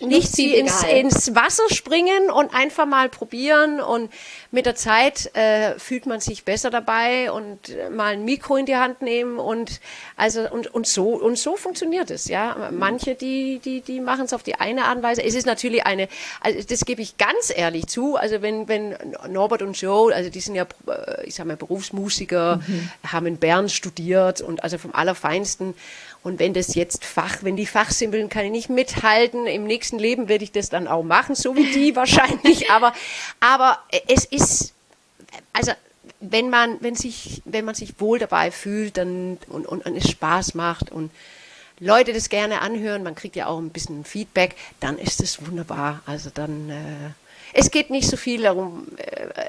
nichts wie ins, ins Wasser springen und einfach mal probieren und mit der Zeit äh, fühlt man sich besser dabei und mal ein Mikro in die Hand nehmen und also und, und so und so funktioniert es, ja. Manche, die die die machen es auf die eine Art und Weise. Es ist natürlich eine, also das gebe ich ganz ehrlich zu. Also wenn wenn Norbert und Joe, also die sind ja, äh, ich sag mal Berufsmusiker, mhm. haben in Bern studiert und also vom allerfeinsten und wenn das jetzt Fach, wenn die Fachsimpeln kann ich nicht mithalten, im nächsten Leben werde ich das dann auch machen, so wie die wahrscheinlich. Aber, aber es ist, also wenn man, wenn sich, wenn man sich wohl dabei fühlt dann, und, und, und es Spaß macht und Leute das gerne anhören, man kriegt ja auch ein bisschen Feedback, dann ist es wunderbar. Also dann, äh, es geht nicht so viel darum, äh,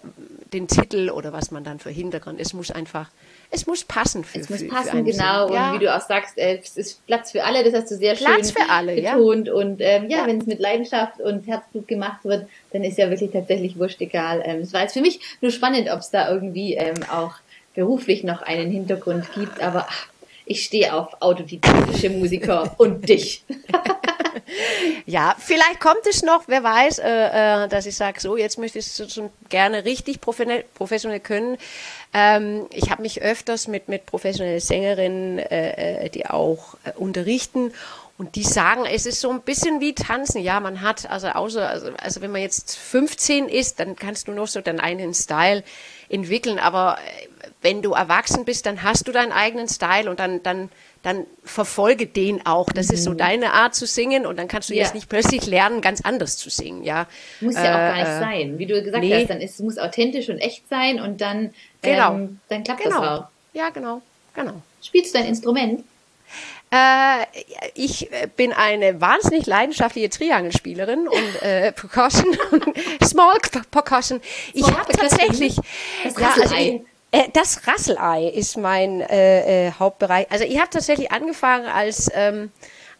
den Titel oder was man dann für Hintergrund, es muss einfach es muss passen für Es muss für, passen, für genau. Ja. Und wie du auch sagst, äh, es ist Platz für alle, das hast du sehr Platz schön für alle, betont. Ja. Und ähm, ja, ja. wenn es mit Leidenschaft und Herzblut gemacht wird, dann ist ja wirklich tatsächlich wurscht egal. Ähm, es war jetzt für mich nur spannend, ob es da irgendwie ähm, auch beruflich noch einen Hintergrund gibt, aber ach, ich stehe auf autodidaktische Musiker und dich. ja, vielleicht kommt es noch, wer weiß, äh, äh, dass ich sage, so, jetzt möchte ich es schon gerne richtig professionell, können. Ähm, ich habe mich öfters mit, mit professionellen Sängerinnen, äh, äh die auch äh, unterrichten und die sagen, es ist so ein bisschen wie Tanzen. Ja, man hat, also außer, also, also wenn man jetzt 15 ist, dann kannst du noch so deinen eigenen Style entwickeln. Aber äh, wenn du erwachsen bist, dann hast du deinen eigenen Style und dann, dann, dann verfolge den auch. Das mhm. ist so mhm. deine Art zu singen und dann kannst du ja. jetzt nicht plötzlich lernen, ganz anders zu singen. Ja, muss ja äh, auch gar nicht äh, sein, wie du gesagt nee. hast. Dann ist, es muss authentisch und echt sein und dann, genau. ähm, dann klappt genau. das auch. Ja, genau, genau. Spielst du dein Instrument? Äh, ich bin eine wahnsinnig leidenschaftliche Triangelspielerin und äh, Percussion, Small Percussion. Ich habe tatsächlich das ja, also ich, äh, das Rasselei ist mein äh, äh, Hauptbereich. Also ich habe tatsächlich angefangen als ähm,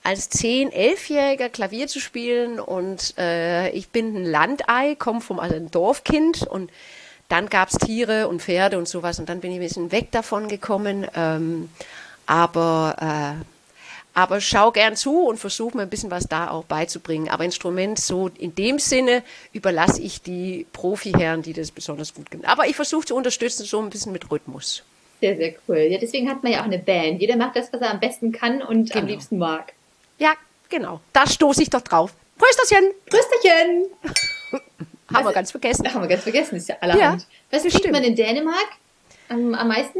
als 10-, 11-Jähriger Klavier zu spielen und äh, ich bin ein Landei, komme vom also ein Dorfkind und dann gab es Tiere und Pferde und sowas und dann bin ich ein bisschen weg davon gekommen. Ähm, aber äh, aber schau gern zu und versuche mir ein bisschen was da auch beizubringen. Aber Instrument so in dem Sinne überlasse ich die Profiherren, die das besonders gut können. Aber ich versuche zu unterstützen, so ein bisschen mit Rhythmus. Sehr, sehr cool. Ja, deswegen hat man ja auch eine Band. Jeder macht das, was er am besten kann und genau. am liebsten mag. Ja, genau. Da stoße ich doch drauf. Prösterchen! Prösterchen! haben wir ganz vergessen. Haben wir ganz vergessen, ist ja allerhand. Ja, was trinkt man in Dänemark am, am meisten?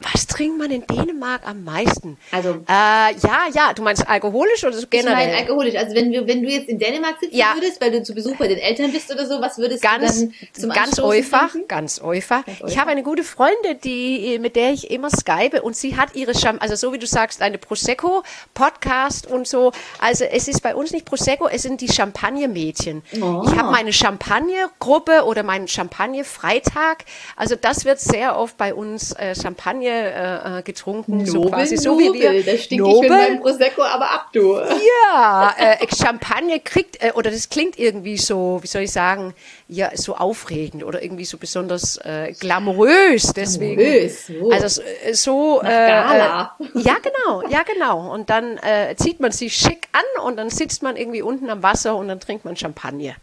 Was trinkt man in Dänemark am meisten? Also äh, ja, ja, du meinst alkoholisch oder so generell? Ich meine alkoholisch. Also wenn du wenn du jetzt in Dänemark sitzen ja. würdest, weil du zu Besuch bei den Eltern bist oder so, was würdest ganz, du dann zum ganz einfach, ganz einfach. Ich habe eine gute Freundin, die mit der ich immer skype und sie hat ihre Cham also so wie du sagst, eine Prosecco Podcast und so. Also es ist bei uns nicht Prosecco, es sind die Champagner-Mädchen. Oh. Ich habe meine Champagner-Gruppe oder meinen Champagner-Freitag. Also das wird sehr oft bei uns äh, Champagner äh, äh, getrunken. Nobel, so quasi, so wie wir. Da stinke Nobel. ich mit meinem Prosecco aber ab, du. Ja, äh, Champagner kriegt, äh, oder das klingt irgendwie so, wie soll ich sagen, ja, so aufregend oder irgendwie so besonders äh, glamourös. Deswegen. Glamourös, so. Also so. Nach äh, Gala. Äh, ja, genau, ja, genau. Und dann äh, zieht man sich schick an und dann sitzt man irgendwie unten am Wasser und dann trinkt man Champagner.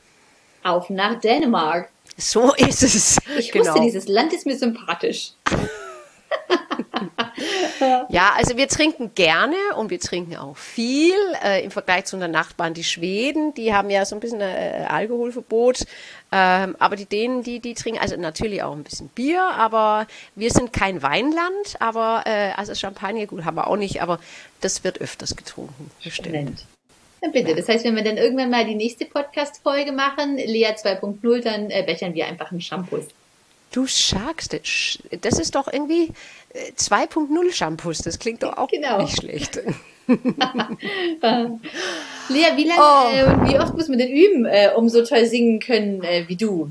Auf nach Dänemark. So ist es. Ich genau. wusste, dieses Land ist mir sympathisch. ja, also wir trinken gerne und wir trinken auch viel. Äh, Im Vergleich zu unseren Nachbarn, die Schweden, die haben ja so ein bisschen äh, Alkoholverbot. Ähm, aber die Dänen, die, die trinken, also natürlich auch ein bisschen Bier, aber wir sind kein Weinland, aber äh, also Champagner, gut, haben wir auch nicht, aber das wird öfters getrunken. Bestimmt. Ja, bitte. Das heißt, wenn wir dann irgendwann mal die nächste Podcast-Folge machen, Lea 2.0, dann äh, bechern wir einfach einen Shampoo. Du sagst, das ist doch irgendwie 2.0 äh, Shampoos. Das klingt doch auch genau. nicht schlecht. Lea, wie lange oh. äh, und wie oft muss man denn üben, äh, um so toll singen können äh, wie du?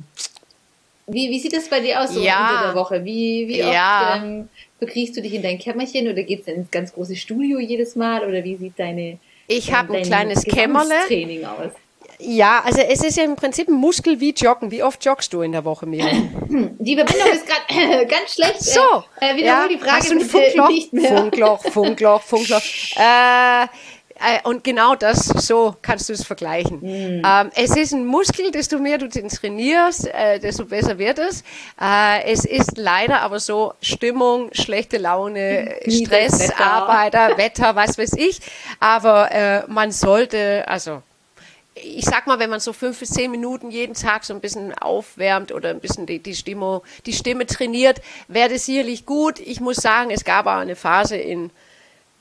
Wie, wie sieht das bei dir aus so ja. unter der Woche? Wie, wie oft ja. ähm, bekriegst du dich in dein Kämmerchen oder geht's ins ganz große Studio jedes Mal oder wie sieht deine Ich habe ein kleines Kämmerle. Training aus? Ja, also es ist ja im Prinzip ein Muskel wie Joggen. Wie oft joggst du in der Woche, Miriam? Die Verbindung ist gerade äh, ganz schlecht. So, äh, wiederhol ja, die Frage hast du ein Funkloch? nicht mehr. Funkloch, Funkloch, Funkloch. äh, äh, und genau das, so kannst du es vergleichen. Mhm. Ähm, es ist ein Muskel, desto mehr du den trainierst, äh, desto besser wird es. Äh, es ist leider aber so Stimmung, schlechte Laune, Stress. Arbeiter, Wetter, was weiß ich. Aber äh, man sollte, also ich sag mal, wenn man so fünf bis zehn Minuten jeden Tag so ein bisschen aufwärmt oder ein bisschen die, die, Stimmung, die Stimme trainiert, wäre das sicherlich gut. Ich muss sagen, es gab auch eine Phase in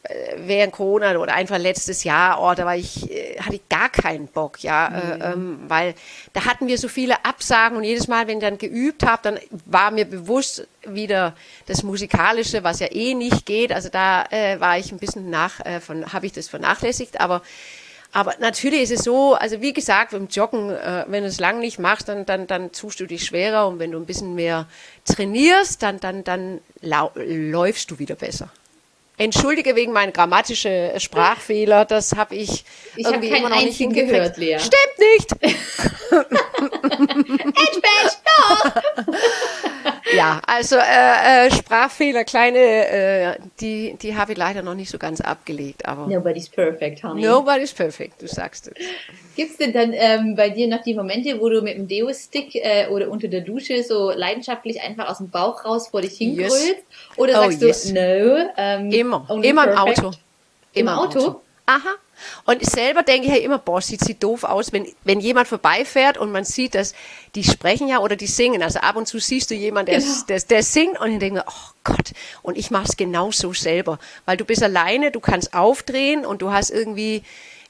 äh, während Corona oder einfach letztes Jahr, oh, da war ich, äh, hatte ich gar keinen Bock, ja, mhm. äh, ähm, weil da hatten wir so viele Absagen und jedes Mal, wenn ich dann geübt habe, dann war mir bewusst wieder das Musikalische, was ja eh nicht geht. Also da äh, war ich ein bisschen nach, äh, habe ich das vernachlässigt, aber aber natürlich ist es so, also wie gesagt, beim Joggen, äh, wenn du es lang nicht machst, dann, dann, dann tust du dich schwerer und wenn du ein bisschen mehr trainierst, dann, dann, dann läufst du wieder besser. Entschuldige wegen meinen grammatischen Sprachfehler, das habe ich, ich irgendwie hab immer noch nicht hingehört, Lea. Stimmt nicht. Edge doch. ja, also äh, äh, Sprachfehler, kleine, äh, die, die habe ich leider noch nicht so ganz abgelegt. Aber Nobody's perfect, honey. Nobody's perfect, du sagst es. Gibt es denn dann ähm, bei dir noch die Momente, wo du mit dem Deo-Stick äh, oder unter der Dusche so leidenschaftlich einfach aus dem Bauch raus vor dich hingrölst? Yes. Oder sagst oh, yes. du, no? Ähm, immer, immer perfect? im Auto. Im, Im Auto? Auto? Aha. Und selber denke ich ja immer, boah, sieht sie doof aus, wenn, wenn jemand vorbeifährt und man sieht, dass die sprechen ja oder die singen. Also ab und zu siehst du jemanden, der, genau. der, der singt und ich denke, oh Gott, und ich mache es genauso selber. Weil du bist alleine, du kannst aufdrehen und du hast irgendwie,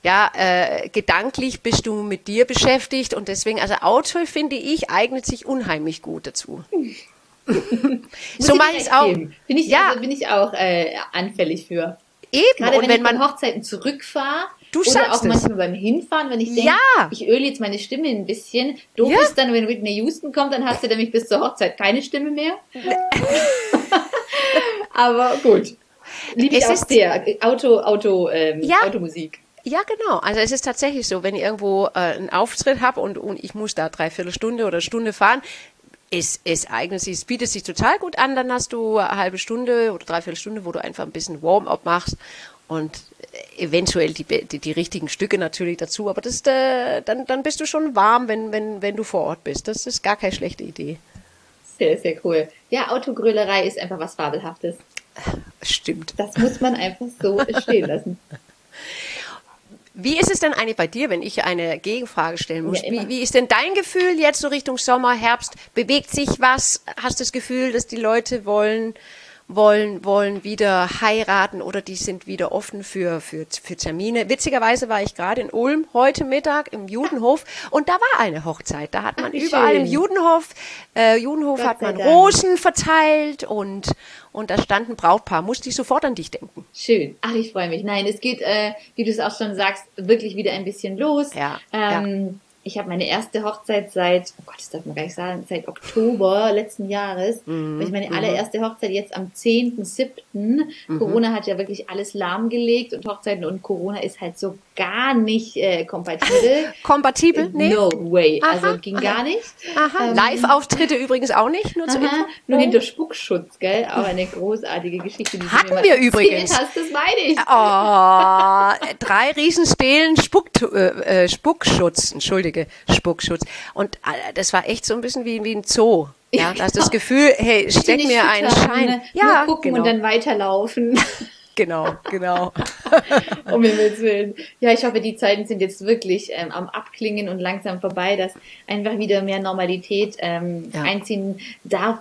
ja, äh, gedanklich bist du mit dir beschäftigt und deswegen, also Auto finde ich, eignet sich unheimlich gut dazu. so mache ich es auch. Bin ich, ja. Also bin ich auch äh, anfällig für. Eben. Gerade und wenn, wenn man Hochzeiten zurückfahre, Du Oder auch es. manchmal beim Hinfahren, wenn ich denke, ja. ich öle jetzt meine Stimme ein bisschen. Doof ja. ist dann, wenn Whitney Houston kommt, dann hast du nämlich bis zur Hochzeit keine Stimme mehr. Aber gut. Liebe ich auch sehr. Auto, Auto, ähm, ja. Automusik. Ja, genau. Also es ist tatsächlich so, wenn ich irgendwo äh, einen Auftritt habe und, und ich muss da dreiviertel Stunde oder Stunde fahren, es, es eignet sich, es bietet sich total gut an, dann hast du eine halbe Stunde oder dreiviertel Stunde, wo du einfach ein bisschen Warm-up machst und eventuell die, die, die, richtigen Stücke natürlich dazu, aber das, äh, dann, dann bist du schon warm, wenn, wenn, wenn du vor Ort bist. Das ist gar keine schlechte Idee. Sehr, sehr cool. Ja, Autogrölerei ist einfach was Fabelhaftes. Stimmt. Das muss man einfach so stehen lassen. Wie ist es denn eigentlich bei dir, wenn ich eine Gegenfrage stellen muss? Ja, wie, wie ist denn dein Gefühl jetzt so Richtung Sommer, Herbst? Bewegt sich was? Hast du das Gefühl, dass die Leute wollen, wollen, wollen wieder heiraten oder die sind wieder offen für, für, für Termine. Witzigerweise war ich gerade in Ulm heute Mittag im Judenhof und da war eine Hochzeit. Da hat man Ach, überall schön. im Judenhof, äh, Judenhof Gott hat man Rosen verteilt und, und da stand ein Brautpaar. Musste ich sofort an dich denken. Schön. Ach, ich freue mich. Nein, es geht, äh, wie du es auch schon sagst, wirklich wieder ein bisschen los. Ja. Ähm, ja ich habe meine erste Hochzeit seit, oh Gott, das darf man gar nicht sagen, seit Oktober letzten Jahres. Mhm. Ich meine mhm. allererste Hochzeit jetzt am 10.7. Mhm. Corona hat ja wirklich alles lahmgelegt und Hochzeiten und Corona ist halt so gar nicht äh, kompatibel. kompatibel? Nee. No way. Aha, also ging aha. gar nicht. Aha. Ähm, Live-Auftritte übrigens auch nicht, nur zu aha, Nur hinter Spuckschutz, gell? Auch eine großartige Geschichte. Die Hatten wir übrigens. Hast, das meine ich. Oh, drei Riesenstelen Spuck, äh, äh, Spuckschutz, entschuldige, Spuckschutz. Und äh, das war echt so ein bisschen wie, wie ein Zoo. Ja, hast das Gefühl, hey, steck mir einen Schein. Ne? Ja, Nur gucken genau. und dann weiterlaufen. Genau, genau. um Himmels Willen. Ja, ich hoffe, die Zeiten sind jetzt wirklich ähm, am Abklingen und langsam vorbei, dass einfach wieder mehr Normalität ähm, ja. einziehen darf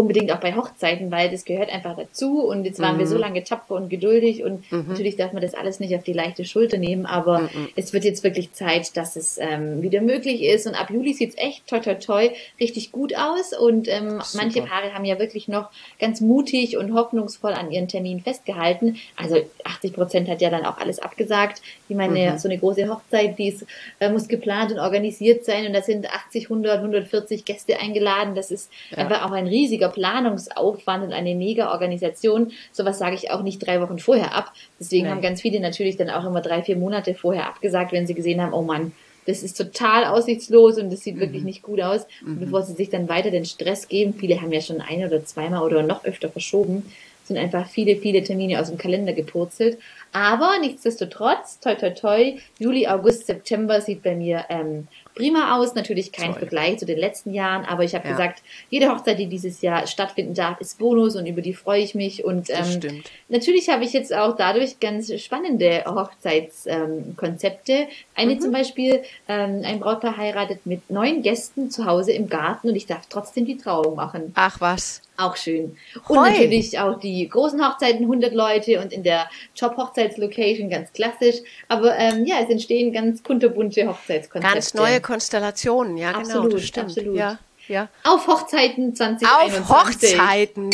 unbedingt auch bei Hochzeiten, weil das gehört einfach dazu und jetzt waren mhm. wir so mhm. lange tapfer und geduldig und mhm. natürlich darf man das alles nicht auf die leichte Schulter nehmen, aber mhm. es wird jetzt wirklich Zeit, dass es ähm, wieder möglich ist und ab Juli sieht's echt toi toi toi richtig gut aus und ähm, manche Paare haben ja wirklich noch ganz mutig und hoffnungsvoll an ihren Termin festgehalten. Also 80 Prozent hat ja dann auch alles abgesagt. Ich meine, mhm. so eine große Hochzeit, die ist, äh, muss geplant und organisiert sein und da sind 80, 100, 140 Gäste eingeladen. Das ist ja. einfach auch ein riesiger Planungsaufwand und eine mega Organisation. Sowas sage ich auch nicht drei Wochen vorher ab. Deswegen Nein. haben ganz viele natürlich dann auch immer drei, vier Monate vorher abgesagt, wenn sie gesehen haben, oh Mann, das ist total aussichtslos und das sieht mhm. wirklich nicht gut aus. Mhm. bevor sie sich dann weiter den Stress geben, viele haben ja schon ein oder zweimal oder noch öfter verschoben, sind einfach viele, viele Termine aus dem Kalender gepurzelt. Aber nichtsdestotrotz, toi toi toi, Juli, August, September sieht bei mir ähm, prima aus. Natürlich kein Toll. Vergleich zu den letzten Jahren, aber ich habe ja. gesagt, jede Hochzeit, die dieses Jahr stattfinden darf, ist Bonus und über die freue ich mich. Und ähm, natürlich habe ich jetzt auch dadurch ganz spannende Hochzeitskonzepte. Ähm, Eine mhm. zum Beispiel, ähm, ein Brautpaar heiratet mit neun Gästen zu Hause im Garten und ich darf trotzdem die Trauung machen. Ach was. Auch schön. Und Hoi. natürlich auch die großen Hochzeiten, 100 Leute und in der Top-Hochzeitslocation ganz klassisch. Aber ähm, ja, es entstehen ganz kunterbunte Hochzeitskonzepte. Ganz neue Konstellationen, ja, genau. Absolut, das stimmt. absolut. Ja. Ja. Auf Hochzeiten 2021. Auf Hochzeiten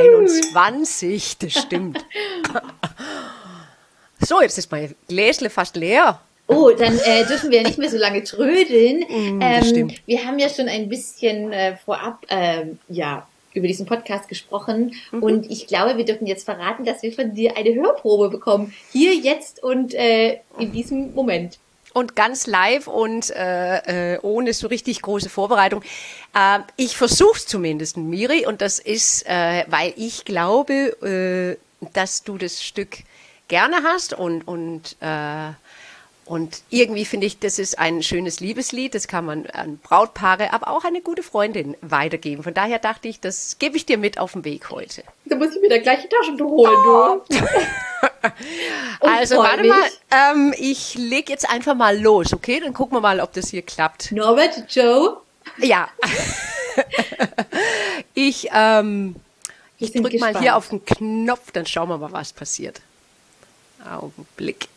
21, das stimmt. so, jetzt ist mein Gläsle fast leer. Oh, dann äh, dürfen wir ja nicht mehr so lange trödeln. Mm, ähm, wir haben ja schon ein bisschen äh, vorab ähm, ja, über diesen Podcast gesprochen mhm. und ich glaube, wir dürfen jetzt verraten, dass wir von dir eine Hörprobe bekommen. Hier, jetzt und äh, in diesem Moment. Und ganz live und äh, äh, ohne so richtig große Vorbereitung. Äh, ich versuch's zumindest, Miri, und das ist, äh, weil ich glaube, äh, dass du das Stück gerne hast und, und äh, und irgendwie finde ich, das ist ein schönes Liebeslied. Das kann man an Brautpaare, aber auch eine gute Freundin weitergeben. Von daher dachte ich, das gebe ich dir mit auf den Weg heute. Da muss ich mir da gleich die Taschentuch holen, oh. du. also, Also warte mich. mal, ähm, ich leg jetzt einfach mal los, okay? Dann gucken wir mal, ob das hier klappt. Norbert, Joe? Ja. ich ähm, ich drücke mal hier auf den Knopf, dann schauen wir mal, was passiert. Augenblick.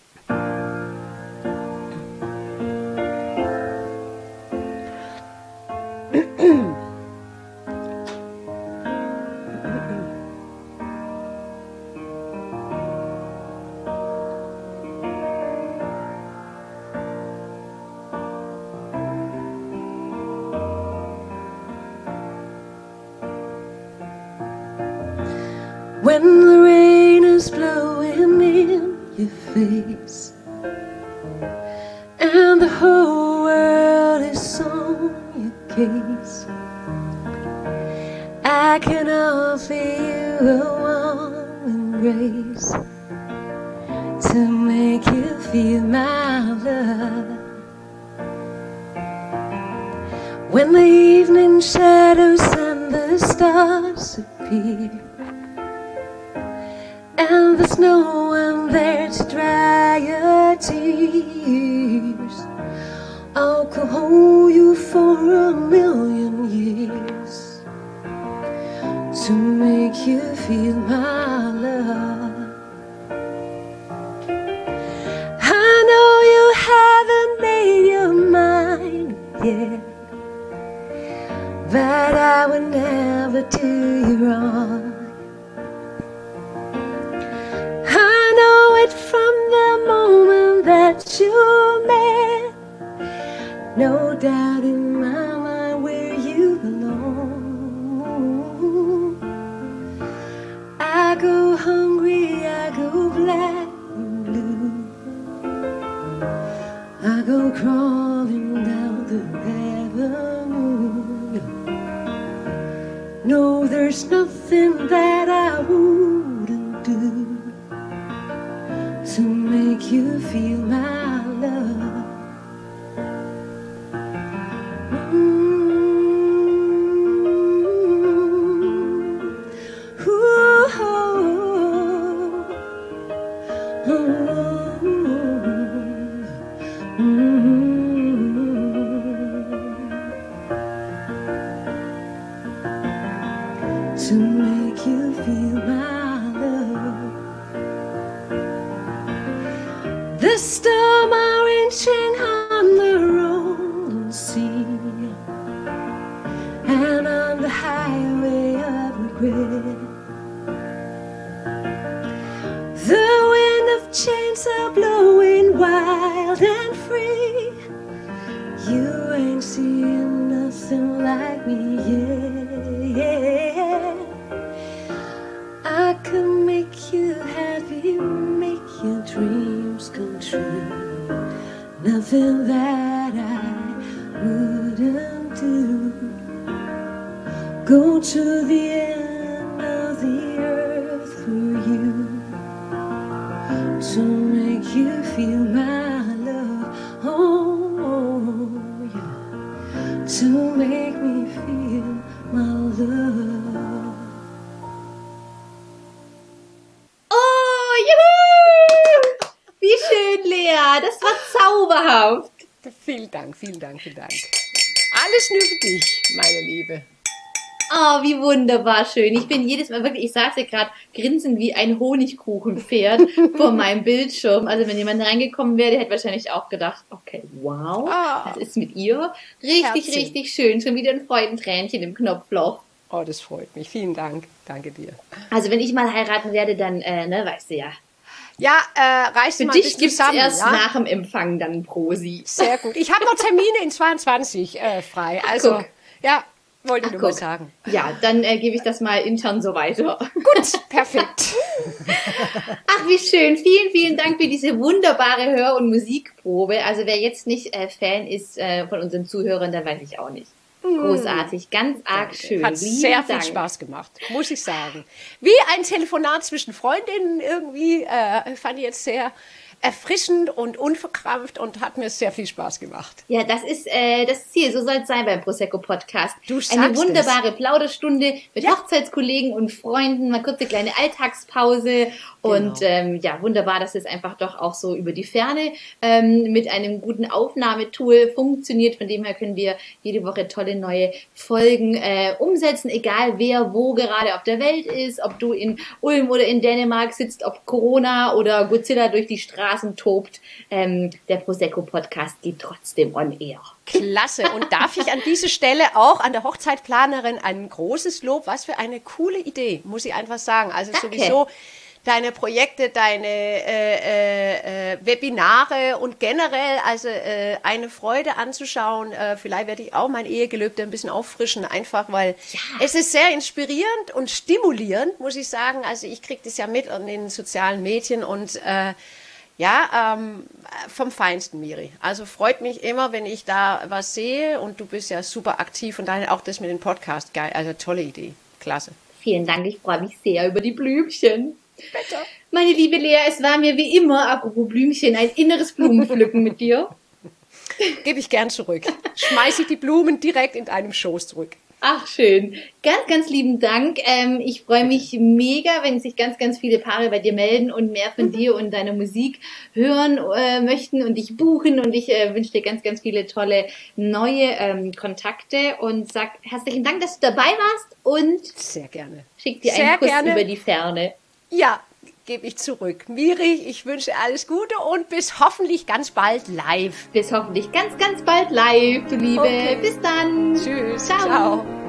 When the rain is blowing in your face feel my No, there's nothing that I wouldn't do to make you feel my Lea. Das war zauberhaft. Vielen Dank, vielen Dank, vielen Dank. Alles nur für dich, meine Liebe. Oh, wie wunderbar schön. Ich bin jedes Mal wirklich, ich saß hier gerade grinsend wie ein Honigkuchenpferd vor meinem Bildschirm. Also wenn jemand reingekommen wäre, der hätte wahrscheinlich auch gedacht, okay, wow, Ah. was ist mit ihr? Richtig, Herzchen. richtig schön. Schon wieder ein Freudentränchen im Knopfloch. Oh, das freut mich. Vielen Dank. Danke dir. Also wenn ich mal heiraten werde, dann, äh, ne, weißt du ja. Ja, äh, reiß Für mal dich gibt's zusammen. erst ja? nach dem Empfang dann Prosi. Sehr gut. Ich habe noch Termine in 22 äh, frei. Also, guck. ja, wollte ich Ach, nur guck. sagen. Ja, dann äh, gebe ich das mal intern so weiter. Gut, perfekt. Ach, wie schön. Vielen, vielen Dank für diese wunderbare Hör- und Musikprobe. Also wer jetzt nicht äh, Fan ist äh, von unseren Zuhörern, dann weiß ich auch nicht. Großartig, ganz arg schön. Hat Lieben sehr viel Dank. Spaß gemacht, muss ich sagen. Wie ein Telefonat zwischen Freundinnen irgendwie, äh, fand ich jetzt sehr erfrischend und unverkrampft und hat mir sehr viel Spaß gemacht. Ja, das ist äh, das Ziel. So soll es sein beim Prosecco Podcast. Du sagst Eine wunderbare es. Plauderstunde mit Ja. Hochzeitskollegen und Freunden, mal kurze kleine Alltagspause und Genau. ähm, ja, wunderbar, dass es einfach doch auch so über die Ferne ähm, mit einem guten Aufnahmetool funktioniert. Von dem her können wir jede Woche tolle neue Folgen äh, umsetzen, egal wer wo gerade auf der Welt ist, ob du in Ulm oder in Dänemark sitzt, ob Corona oder Godzilla durch die Straßen tobt. Ähm, der Prosecco Podcast geht trotzdem on air. Klasse. Und darf ich an dieser Stelle auch an der Hochzeitplanerin ein großes Lob, was für eine coole Idee, muss ich einfach sagen. Also Danke. sowieso deine Projekte, deine äh, äh, äh, Webinare und generell also äh, eine Freude anzuschauen. Äh, vielleicht werde ich auch mein Ehegelübde ein bisschen auffrischen, einfach weil es ist sehr inspirierend und stimulierend, muss ich sagen. Also ich kriege das ja mit in den sozialen Medien und äh, ja, ähm, vom Feinsten, Miri. Also freut mich immer, wenn ich da was sehe und du bist ja super aktiv und daher auch das mit dem Podcast geil. Also tolle Idee. Klasse. Vielen Dank, ich freue mich sehr über die Blümchen. Bitte. Meine liebe Lea, es war mir wie immer, apropos Blümchen, ein inneres Blumenpflücken mit dir. Gebe ich gern zurück. Schmeiß ich die Blumen direkt in deinem Schoß zurück. Ach, schön. Ganz, ganz lieben Dank. Ähm, ich freue mich mega, wenn sich ganz, ganz viele Paare bei dir melden und mehr von dir und deiner Musik hören äh, möchten und dich buchen. Und ich äh, wünsche dir ganz, ganz viele tolle neue ähm, Kontakte und sag herzlichen Dank, dass du dabei warst und Sehr gerne. schick dir Sehr einen Kuss gerne. über die Ferne. Ja, gebe ich zurück. Miri, ich wünsche alles Gute und bis hoffentlich ganz bald live. Bis hoffentlich ganz, ganz bald live, du Liebe. Okay. Bis dann. Tschüss. Ciao. Ciao.